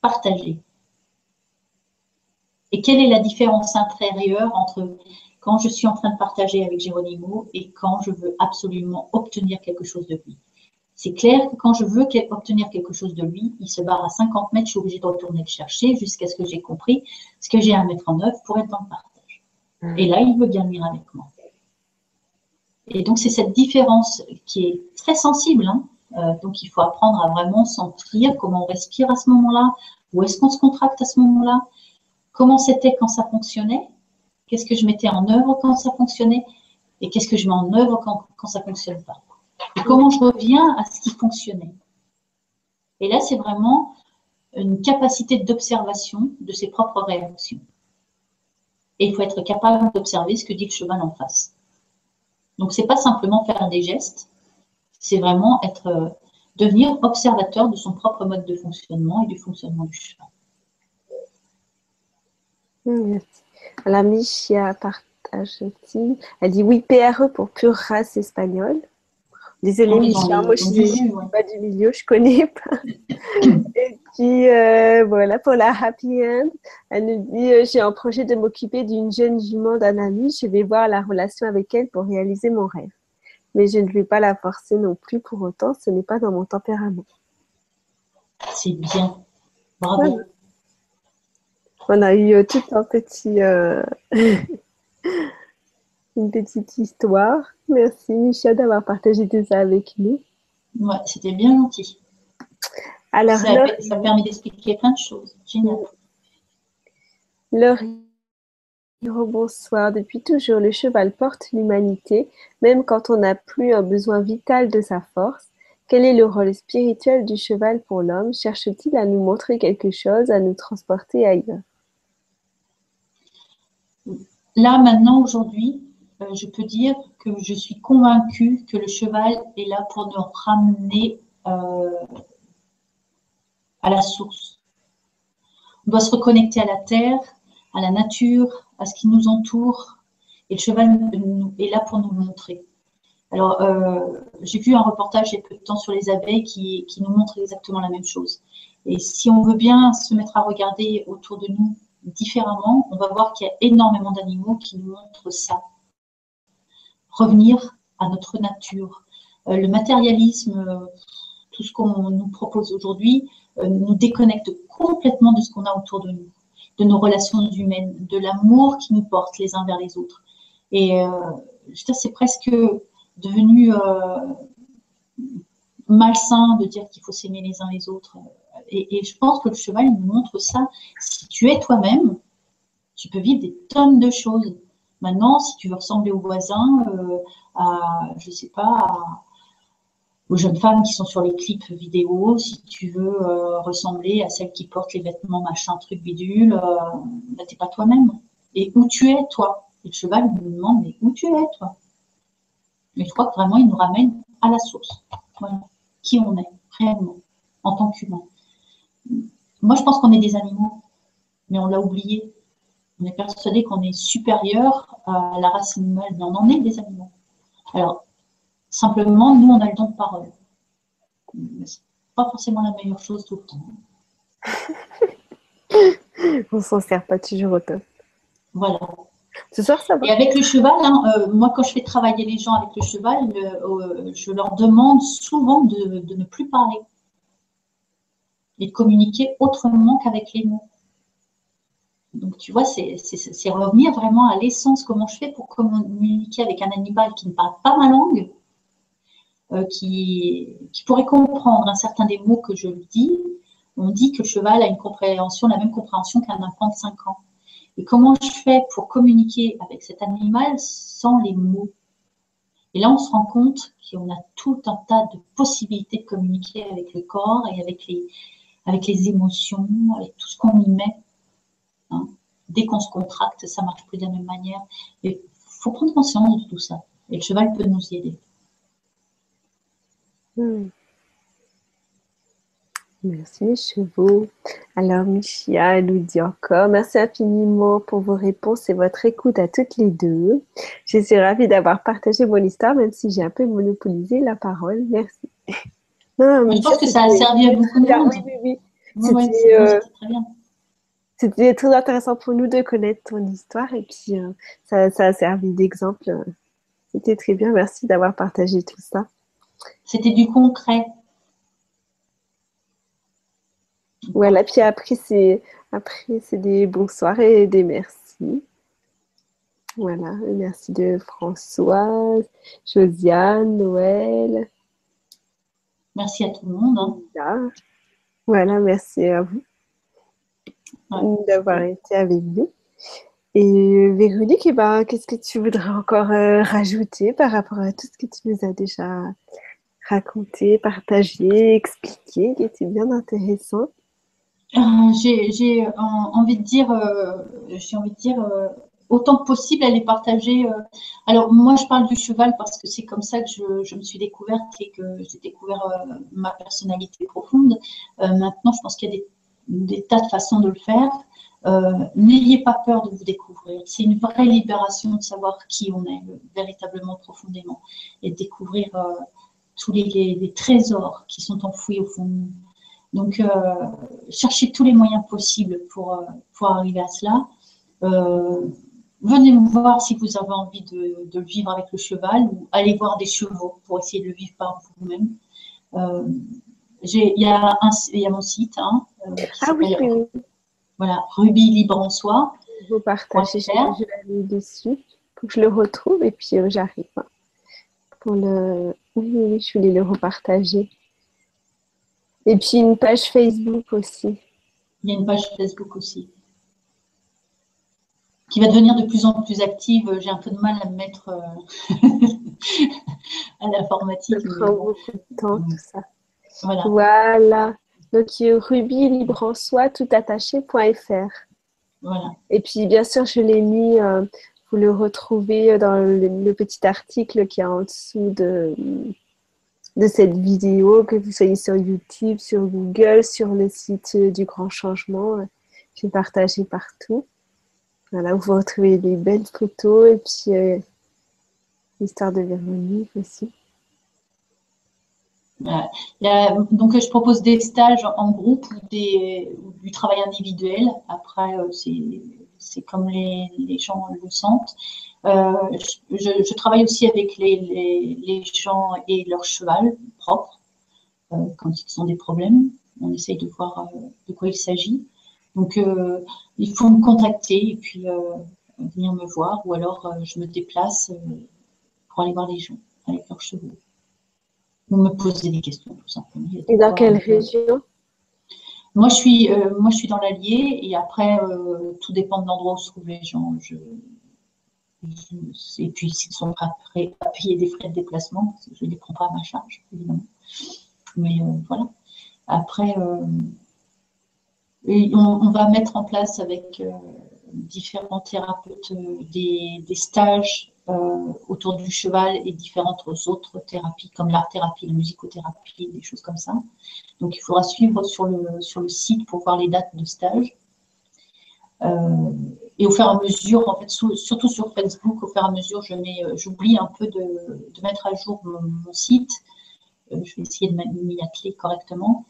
partager. Et quelle est la différence intérieure entre quand je suis en train de partager avec Géronimo et quand je veux absolument obtenir quelque chose de lui? C'est clair que quand je veux obtenir quelque chose de lui, il se barre à 50 mètres, je suis obligée de retourner le chercher jusqu'à ce que j'ai compris ce que j'ai à mettre en œuvre pour être dans le partage. Mmh. Et là, il veut bien venir avec moi. Et donc, c'est cette différence qui est très sensible. Hein. Euh, donc, il faut apprendre à vraiment sentir comment on respire à ce moment-là, où est-ce qu'on se contracte à ce moment-là, comment c'était quand ça fonctionnait, qu'est-ce que je mettais en œuvre quand ça fonctionnait, et qu'est-ce que je mets en œuvre quand, ça ne fonctionne pas? Et comment je reviens à ce qui fonctionnait? Et là, c'est vraiment une capacité d'observation de ses propres réactions. Et il faut être capable d'observer ce que dit le cheval en face. Donc, c'est pas simplement faire des gestes, c'est vraiment être, euh, devenir observateur de son propre mode de fonctionnement et du fonctionnement du cheval. Merci. La Michia partage aussi. Elle dit oui, PRE pour pure race espagnole. Désolée, ah Michia, moi je suis pas du milieu, je connais pas. [LAUGHS] Et puis euh, voilà, pour la happy end, elle nous dit euh, J'ai un projet de m'occuper d'une jeune jument d'un ami, je vais voir la relation avec elle pour réaliser mon rêve. Mais je ne vais pas la forcer non plus pour autant, ce n'est pas dans mon tempérament. C'est bien. Bravo. On a eu euh, tout un petit. [LAUGHS] une petite histoire. Merci Michel d'avoir partagé tout ça avec nous. Ouais, c'était bien gentil. Alors, ça, ça permet d'expliquer plein de choses. Génial. Laurie, bonsoir. Depuis toujours, le cheval porte l'humanité, même quand on n'a plus un besoin vital de sa force. Quel est le rôle spirituel du cheval pour l'homme? Cherche-t-il à nous montrer quelque chose, à nous transporter ailleurs? Là, maintenant, aujourd'hui, euh, je peux dire que je suis convaincue que le cheval est là pour nous ramener euh, à la source. On doit se reconnecter à la terre, à la nature, à ce qui nous entoure. Et le cheval est là pour nous le montrer. Alors, euh, j'ai vu un reportage il y a peu de temps sur les abeilles qui, qui, nous montre exactement la même chose. Et si on veut bien se mettre à regarder autour de nous différemment, on va voir qu'il y a énormément d'animaux qui nous montrent ça revenir à notre nature. Euh, le matérialisme, euh, tout ce qu'on nous propose aujourd'hui, euh, nous déconnecte complètement de ce qu'on a autour de nous, de nos relations humaines, de l'amour qui nous porte les uns vers les autres. Et c'est presque devenu malsain de dire qu'il faut s'aimer les uns les autres. Et, je pense que le cheval nous montre ça. Si tu es toi-même, tu peux vivre des tonnes de choses. Maintenant, si tu veux ressembler aux voisins, euh, à, je sais pas, aux jeunes femmes qui sont sur les clips vidéo, si tu veux euh, ressembler à celles qui portent les vêtements machin, truc bidule, euh, bah, t'es pas toi-même. Et où tu es, toi? Et le cheval nous demande, mais où tu es, toi? Mais je crois que vraiment, il nous ramène à la source. Voilà. Qui on est, réellement, en tant qu'humain. Moi, je pense qu'on est des animaux, mais on l'a oublié. On est persuadé qu'on est supérieur à la race animale, mais on en est des animaux. Alors, simplement, nous, on a le don de parole. C'est pas forcément la meilleure chose tout le temps. [LAUGHS] on s'en sert pas toujours au top. Voilà. Ce soir, ça va. Et avec le cheval, hein, euh, moi, quand je fais travailler les gens avec le cheval, euh, je leur demande souvent de, de ne plus parler et de communiquer autrement qu'avec les mots. Donc, tu vois, c'est revenir vraiment à l'essence, comment je fais pour communiquer avec un animal qui ne parle pas ma langue, euh, qui, pourrait comprendre un certain des mots que je lui dis. On dit que le cheval a une compréhension, la même compréhension qu'un enfant de 5 ans. Et comment je fais pour communiquer avec cet animal sans les mots? Et là, on se rend compte qu'on a tout un tas de possibilités de communiquer avec le corps et avec les, avec les émotions, avec tout ce qu'on y met. Hein. Dès qu'on se contracte, ça marche plus de la même manière. Il faut prendre conscience de tout ça. Et le cheval peut nous aider. Hmm. Merci mes chevaux. Alors Michia nous dit encore merci infiniment pour vos réponses et votre écoute à toutes les deux. Je suis ravie d'avoir partagé mon histoire même si j'ai un peu monopolisé la parole. Merci. [LAUGHS] je pense que ça a servi à beaucoup de monde. C'était très intéressant pour nous de connaître ton histoire et puis ça, ça, a servi d'exemple. C'était très bien. Merci d'avoir partagé tout ça. C'était du concret. Voilà, puis après, c'est après c'est des bonsoirs et des merci. Voilà, merci de Françoise, Josiane, Noël. Merci à tout le monde. Hein. Voilà, merci à vous d'avoir été avec nous. Et Véronique, eh ben, qu'est-ce que tu voudrais encore euh, rajouter par rapport à tout ce que tu nous as déjà raconté, partagé, expliqué, qui était bien intéressant? Euh, J'ai envie de dire, euh, j'ai envie de dire autant que possible, elle est partagée. alors moi, je parle du cheval parce que c'est comme ça que je, me suis découverte et que j'ai découvert ma personnalité profonde. maintenant, je pense qu'il y a des, tas de façons de le faire. Euh, n'ayez pas peur de vous découvrir. C'est une vraie libération de savoir qui on est véritablement profondément et de découvrir euh, tous les, trésors qui sont enfouis au fond de nous. Donc, euh, cherchez tous les moyens possibles pour, pour arriver à cela. Venez me voir si vous avez envie de, le vivre avec le cheval ou allez voir des chevaux pour essayer de le vivre par vous-même. Il y, a mon site. Hein, ah oui, oui. Voilà, Ruby libre en soi. Vous partagez, je, je l'ai mis dessus pour que je le retrouve et puis euh, j'arrive. Hein. Pour le... Oui, oui, je voulais le repartager. Et puis une page Facebook aussi. Il y a une page Facebook aussi. Qui va devenir de plus en plus active. J'ai un peu de mal à me mettre euh, [LAUGHS] à l'informatique. Ça prend beaucoup de temps, tout ça. Voilà. voilà. Donc, Ruby libre en soi, tout attaché.fr. Voilà. Et puis, bien sûr, je l'ai mis, euh, vous le retrouvez dans le, petit article qui est en dessous de, de cette vidéo, que vous soyez sur YouTube, sur Google, sur le site du Grand Changement, qui est partagé partout. Voilà, vous retrouvez des belles photos et puis euh, l'histoire de Véronique aussi donc, je propose des stages en groupe ou, des, du travail individuel. Après, euh, c'est comme les, les, gens le sentent. Euh, je, travaille aussi avec les, les, les, gens et leur cheval propre quand ils ont des problèmes. On essaye de voir de quoi il s'agit. Donc, il faut me contacter et puis venir me voir ou alors je me déplace pour aller voir les gens avec leurs chevaux ou me poser des questions, tout simplement. Et dans quelle région? Moi je, suis, euh, moi, je suis dans l'Allier et après, euh, tout dépend de l'endroit où se trouvent les gens. Je, et puis, s'ils sont prêts à payer des frais de déplacement, je ne les prends pas à ma charge, évidemment. Mais euh, voilà. Après, on, va mettre en place avec différents thérapeutes des, des stages euh, autour du cheval et différentes autres thérapies comme l'art-thérapie, la musicothérapie, des choses comme ça. Donc il faudra suivre sur le, site pour voir les dates de stage. Euh, et au fur et à mesure, en fait, surtout sur Facebook, au fur et à mesure, euh, j'oublie un peu de, mettre à jour mon, site. je vais essayer de m'y atteler correctement.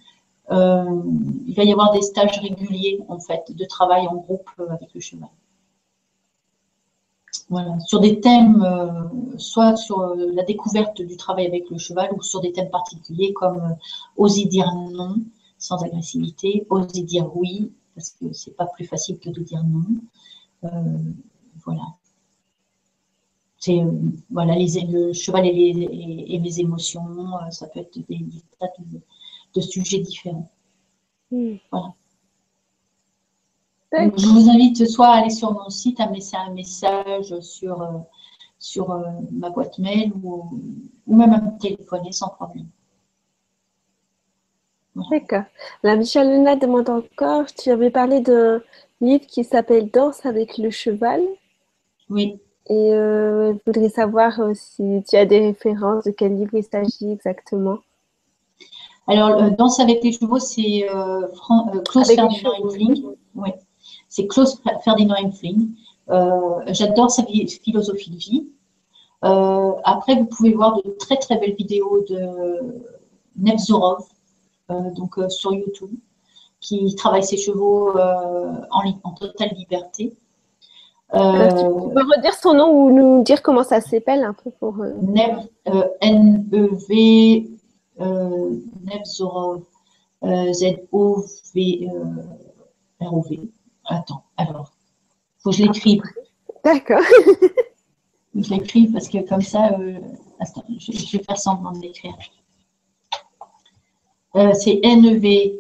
Il va y avoir des stages réguliers, en fait, de travail en groupe avec le cheval. Sur des thèmes, euh, soit sur euh, la découverte du travail avec le cheval ou sur des thèmes particuliers comme euh, oser dire non sans agressivité, oser dire oui, parce que c'est pas plus facile que de dire non. voilà. C'est voilà, les, le cheval et, les, et, mes émotions, ça peut être des, tas de, sujets différents. Hmm. Voilà. Je vous invite soit à aller sur mon site, à me laisser un message sur, euh, sur euh, ma boîte mail ou, même à me téléphoner sans problème. D'accord. La Michel Luna demande encore, tu avais parlé d'un livre qui s'appelle Danse avec le cheval. Oui. Et euh, je voudrais savoir si tu as des références de quel livre il s'agit exactement. Alors, Danse avec les chevaux, c'est Klaus Ferdinand Oui c'est Klaus Ferdinand Hempfling. Euh, j'adore sa philosophie de vie. Euh, après, vous pouvez voir de très très belles vidéos de Nevzorov, euh, donc sur YouTube. qui travaille ses chevaux en, en, totale liberté. Euh, tu peux redire son nom ou nous dire comment ça s'appelle un peu pour. Neb, N-E-V, Nebzorov, Z-O-V, R-O-V. Attends, alors, faut que je l'écrive. D'accord. [LAUGHS] je l'écris parce que comme ça, euh, je, vais faire semblant de l'écrire. Euh, c'est N-E-V-Z-O-R-O-V.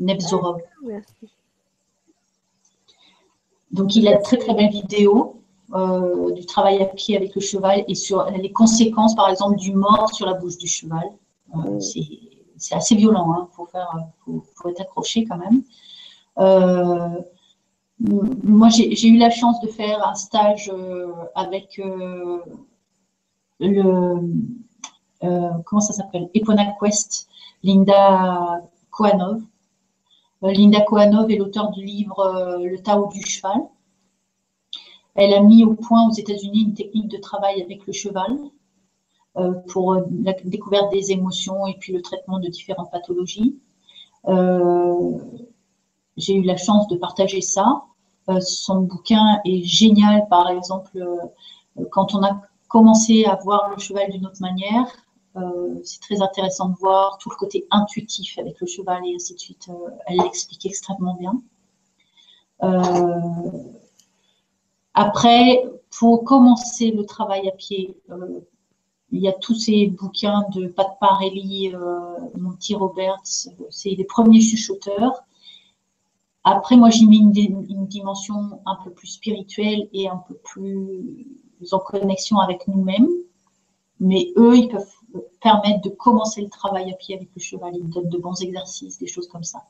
Nebzorov. Merci. Donc, il a très très belle vidéo euh, du travail à pied avec le cheval et sur les conséquences, par exemple, du mort sur la bouche du cheval. Mm. C'est assez violent, il hein, faut, faut, être accroché quand même moi, j'ai eu la chance de faire un stage euh, avec euh, le, euh, comment ça s'appelle, Epona Quest, Linda Kohanov. Linda Kohanov est l'auteur du livre Le Tao du cheval. Elle a mis au point aux États-Unis une technique de travail avec le cheval pour la découverte des émotions et puis le traitement de différentes pathologies. J'ai eu la chance de partager ça. Euh, son bouquin est génial, par exemple, euh, quand on a commencé à voir le cheval d'une autre manière, euh, c'est très intéressant de voir tout le côté intuitif avec le cheval et ainsi de suite. elle l'explique extrêmement bien. Après, pour commencer le travail à pied, il y a tous ces bouquins de Pat Parelli, Monty Roberts, c'est les premiers chuchoteurs. Après, moi, j'y mets une, dimension un peu plus spirituelle et un peu plus en connexion avec nous-mêmes. Mais eux, ils peuvent permettre de commencer le travail à pied avec le cheval. Ils donnent de bons exercices, des choses comme ça.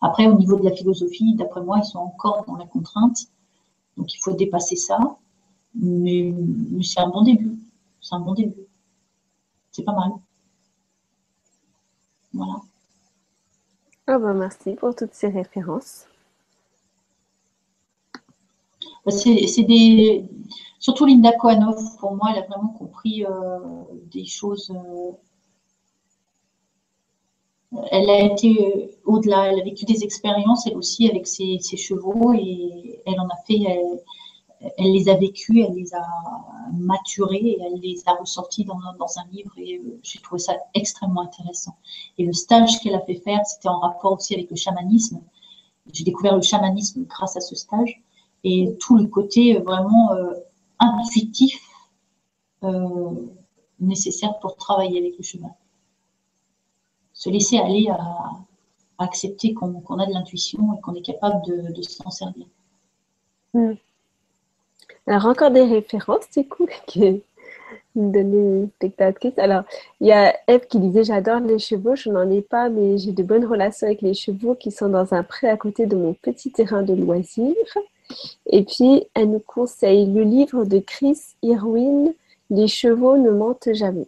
Après, au niveau de la philosophie, d'après moi, ils sont encore dans la contrainte. Donc, il faut dépasser ça. Mais, mais c'est un bon début. C'est un bon début. C'est pas mal. Voilà. Ah bah merci pour toutes ces références. Bah, c'est des... Surtout Linda Kohanov, pour moi, elle a vraiment compris euh, des choses. Euh, elle a été euh, au-delà, elle a vécu des expériences, elle aussi, avec ses, chevaux, et elle en a fait, elle les a vécues, elle les a maturées et elle les a ressorties dans, un livre et euh, j'ai trouvé ça extrêmement intéressant. Et le stage qu'elle a fait faire, c'était en rapport aussi avec le chamanisme. J'ai découvert le chamanisme grâce à ce stage et tout le côté vraiment euh, intuitif euh, nécessaire pour travailler avec le cheval. Se laisser aller à, accepter qu'on a de l'intuition et qu'on est capable de, s'en servir. Hmm. Alors, encore des références, du coup, [LAUGHS] qui me donnaient une spectatrice. Alors, il y a Eve qui disait J'adore les chevaux, je n'en ai pas, mais j'ai de bonnes relations avec les chevaux qui sont dans un pré à côté de mon petit terrain de loisirs. Et puis, elle nous conseille le livre de Chris Irwin Les chevaux ne mentent jamais.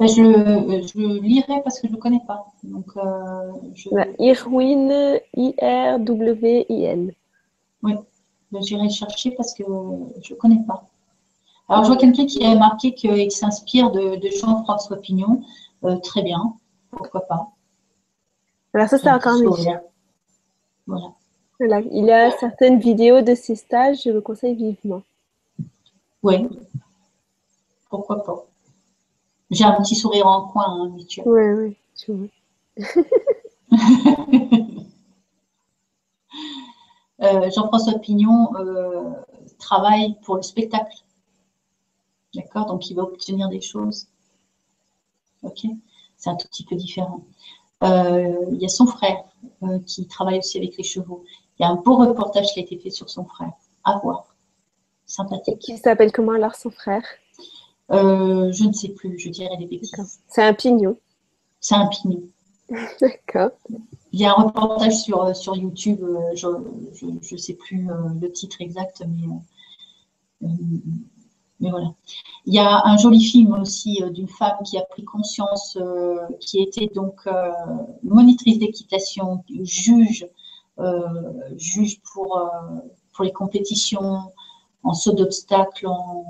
Ben, je, le lirai parce que je ne le connais pas. Donc, euh, Irwin, I-R-W-I-N. Oui. Ben, j'irai chercher parce que je ne connais pas. Alors, je vois quelqu'un qui a marqué qu'il s'inspire de, Jean-François Pignon. Euh, très bien, pourquoi pas. Alors, ça, c'est encore mieux. Voilà. voilà. Il y a certaines vidéos de ces stages, je le conseille vivement. Oui, pourquoi pas. J'ai un petit sourire en coin, hein, habituel. Oui, oui, Euh, Jean-François Pignon euh, travaille pour le spectacle. D'accord? Donc, il va obtenir des choses. Ok? C'est un tout petit peu différent. Euh, il y a son frère qui travaille aussi avec les chevaux. Il y a un beau reportage qui a été fait sur son frère. À voir. Sympathique. Qui s'appelle comment alors son frère? Je ne sais plus, je dirais des bêtises. C'est un pignon. C'est un pignon. [LAUGHS] D'accord. Il y a un reportage sur, euh, YouTube, euh, je ne sais plus euh, le titre exact, mais, voilà. Il y a un joli film aussi d'une femme qui a pris conscience, qui était donc monitrice d'équitation, juge, juge pour, les compétitions en saut d'obstacle, en,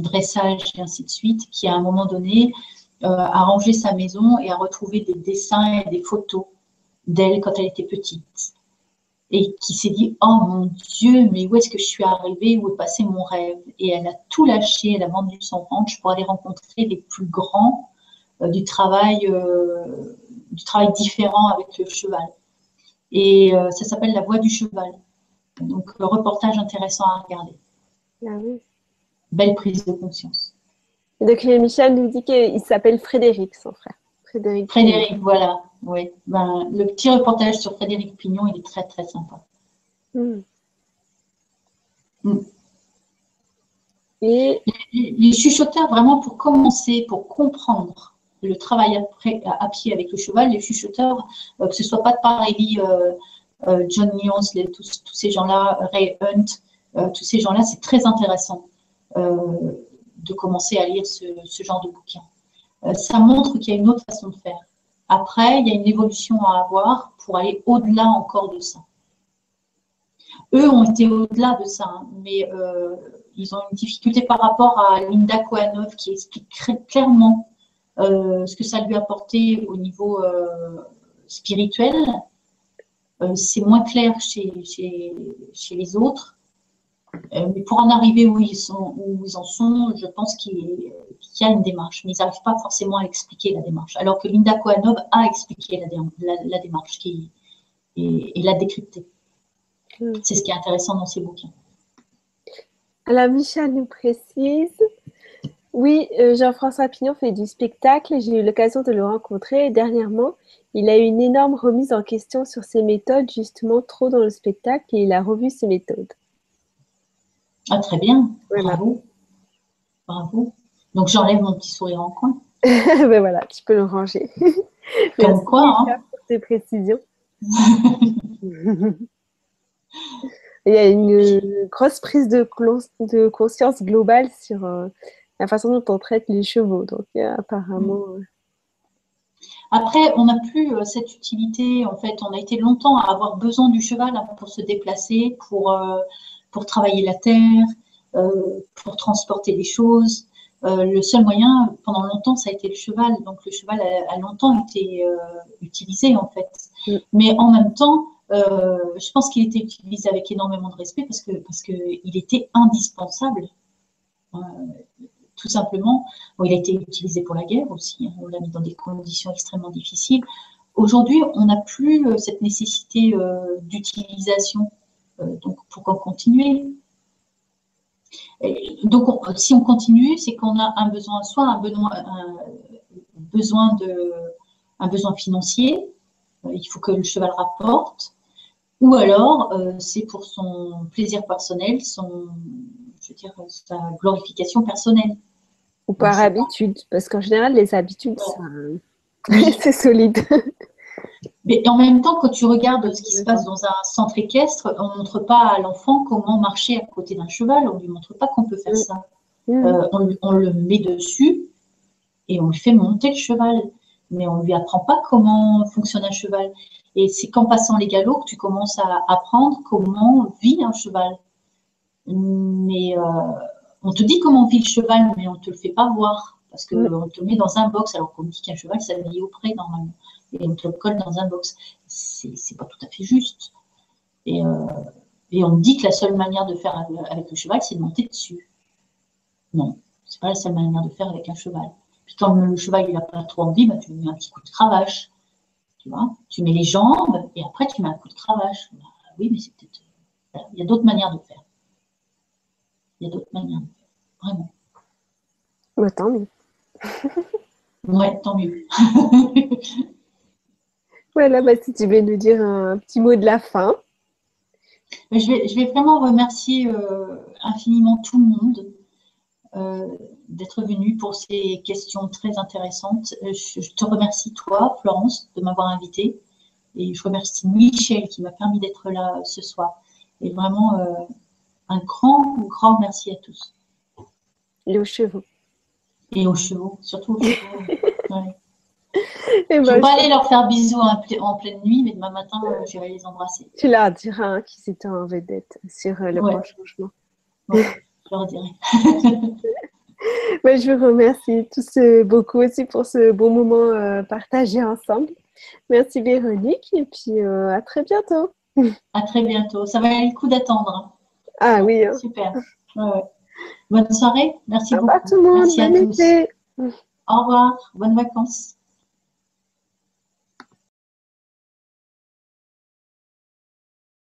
dressage et ainsi de suite, qui à un moment donné à ranger sa maison et à retrouver des dessins et des photos d'elle quand elle était petite. Et qui s'est dit, oh mon Dieu, mais où est-ce que je suis arrivée, où est passé mon rêve? Et elle a tout lâché, elle a vendu son ranch pour aller rencontrer les plus grands du travail, du travail différent avec le cheval. Et ça s'appelle La Voix du cheval. Donc, reportage intéressant à regarder. Ah Belle prise de conscience. donc, Michel nous dit qu'il s'appelle Frédéric, son frère. Frédéric, Frédéric voilà. Oui. Ben, le petit reportage sur Frédéric Pignon, il est très, très sympa. Hmm. Hmm. Et les chuchoteurs, vraiment pour commencer, pour comprendre le travail à, pied avec le cheval, les chuchoteurs, euh, que ce soit pas de pareil, euh, euh, John Lyons, tous, ces gens-là, Ray Hunt, euh, tous ces gens-là, c'est très intéressant de commencer à lire ce, genre de bouquin. ça montre qu'il y a une autre façon de faire. Après, il y a une évolution à avoir pour aller au-delà encore de ça. Eux ont été au-delà de ça, hein, mais ils ont une difficulté par rapport à Linda Kohanov qui explique clairement ce que ça lui a apporté au niveau spirituel euh, c'est moins clair chez, les autres. Euh, mais pour en arriver où ils, sont, où ils en sont, je pense qu'il y a une démarche, mais ils n'arrivent pas forcément à expliquer la démarche. Alors que Linda Kohanov a expliqué la, la, démarche qui, et, l'a décryptée. Hmm. C'est ce qui est intéressant dans ces bouquins. Alors, Michel nous précise oui, euh, Jean-François Pignon fait du spectacle et j'ai eu l'occasion de le rencontrer dernièrement. Il a eu une énorme remise en question sur ses méthodes, justement trop dans le spectacle, et il a revu ses méthodes. Ah, très bien. Bravo. Bravo. Donc, j'enlève mon petit sourire en coin. [LAUGHS] ben voilà, tu peux le ranger. [LAUGHS] Comme quoi, hein. pour tes précisions. [LAUGHS] Il y a une grosse prise de, conscience globale sur euh, la façon dont on traite les chevaux. Donc, apparemment. Euh, après, on n'a plus euh, cette utilité. En fait, on a été longtemps à avoir besoin du cheval hein, pour se déplacer, pour, euh, pour travailler la terre, euh, pour transporter des choses. le seul moyen, pendant longtemps, ça a été le cheval. Donc, le cheval a, longtemps été utilisé, en fait. Mm. Mais en même temps, je pense qu'il était utilisé avec énormément de respect parce que parce qu'il était indispensable tout simplement. il a été utilisé pour la guerre aussi, hein. on l'a mis dans des conditions extrêmement difficiles. Aujourd'hui, on n'a plus euh, cette nécessité euh, d'utilisation. Euh, donc, pourquoi continuer Donc, si on continue, c'est qu'on a un besoin, soit un besoin, besoin, de, un besoin financier, il faut que le cheval rapporte, ou alors c'est pour son plaisir personnel, son, je veux dire, sa glorification personnelle. Ou par habitude, parce qu'en général, les habitudes, [LAUGHS] c'est solide. Mais en même temps, quand tu regardes ce qui se passe dans un centre équestre, on ne montre pas à l'enfant comment marcher à côté d'un cheval, on ne lui montre pas qu'on peut faire ça. Euh, on, le met dessus et on lui fait monter le cheval, mais on ne lui apprend pas comment fonctionne un cheval. Et c'est qu'en passant les galops que tu commences à apprendre comment vit un cheval. Mais euh, on te dit comment vit le cheval, mais on ne te le fait pas voir. Parce qu'on te met dans un box, alors qu'on dit qu'un cheval, ça vit au près normalement. Et on te le colle dans un box. C'est pas tout à fait juste. Et, euh, et on dit que la seule manière de faire avec le cheval, c'est de monter dessus. Non, c'est pas la seule manière de faire avec un cheval. Puis quand le cheval il n'a pas trop envie, bah, tu lui mets un petit coup de cravache. Tu vois Tu mets les jambes et après tu mets un coup de cravache. Bah, oui, mais c'est peut-être. Il y a d'autres manières de faire. Il y a d'autres manières. Vraiment. Bah, tant mieux. ouais, tant mieux. [LAUGHS] voilà, bah, si tu veux nous dire un petit mot de la fin. Je vais, je vais vraiment remercier euh, infiniment tout le monde euh, d'être venu pour ces questions très intéressantes. Euh, je, je, te remercie, toi, Florence, de m'avoir invité. Et je remercie Michel qui m'a permis d'être là ce soir. Et vraiment, un grand, grand merci à tous. Et aux chevaux. Et aux chevaux, surtout aux chevaux. [LAUGHS] je ne vais pas aller leur faire bisous en, pleine nuit, mais demain matin, euh, j'irai les embrasser. Tu leur diras hein, qu'ils étaient en vedette sur euh, le grand changement. [LAUGHS] je leur dirai. [LAUGHS] Ben, je vous remercie tous euh, beaucoup aussi pour ce beau moment euh, partagé ensemble. Merci Véronique et puis euh, à très bientôt. À très bientôt. Ça va aller le coup d'attendre. Ah oui. Hein. Super. Bonne soirée. Merci Au beaucoup. revoir tout le monde. Merci à Bonne tous. été. Au revoir. Bonnes vacances.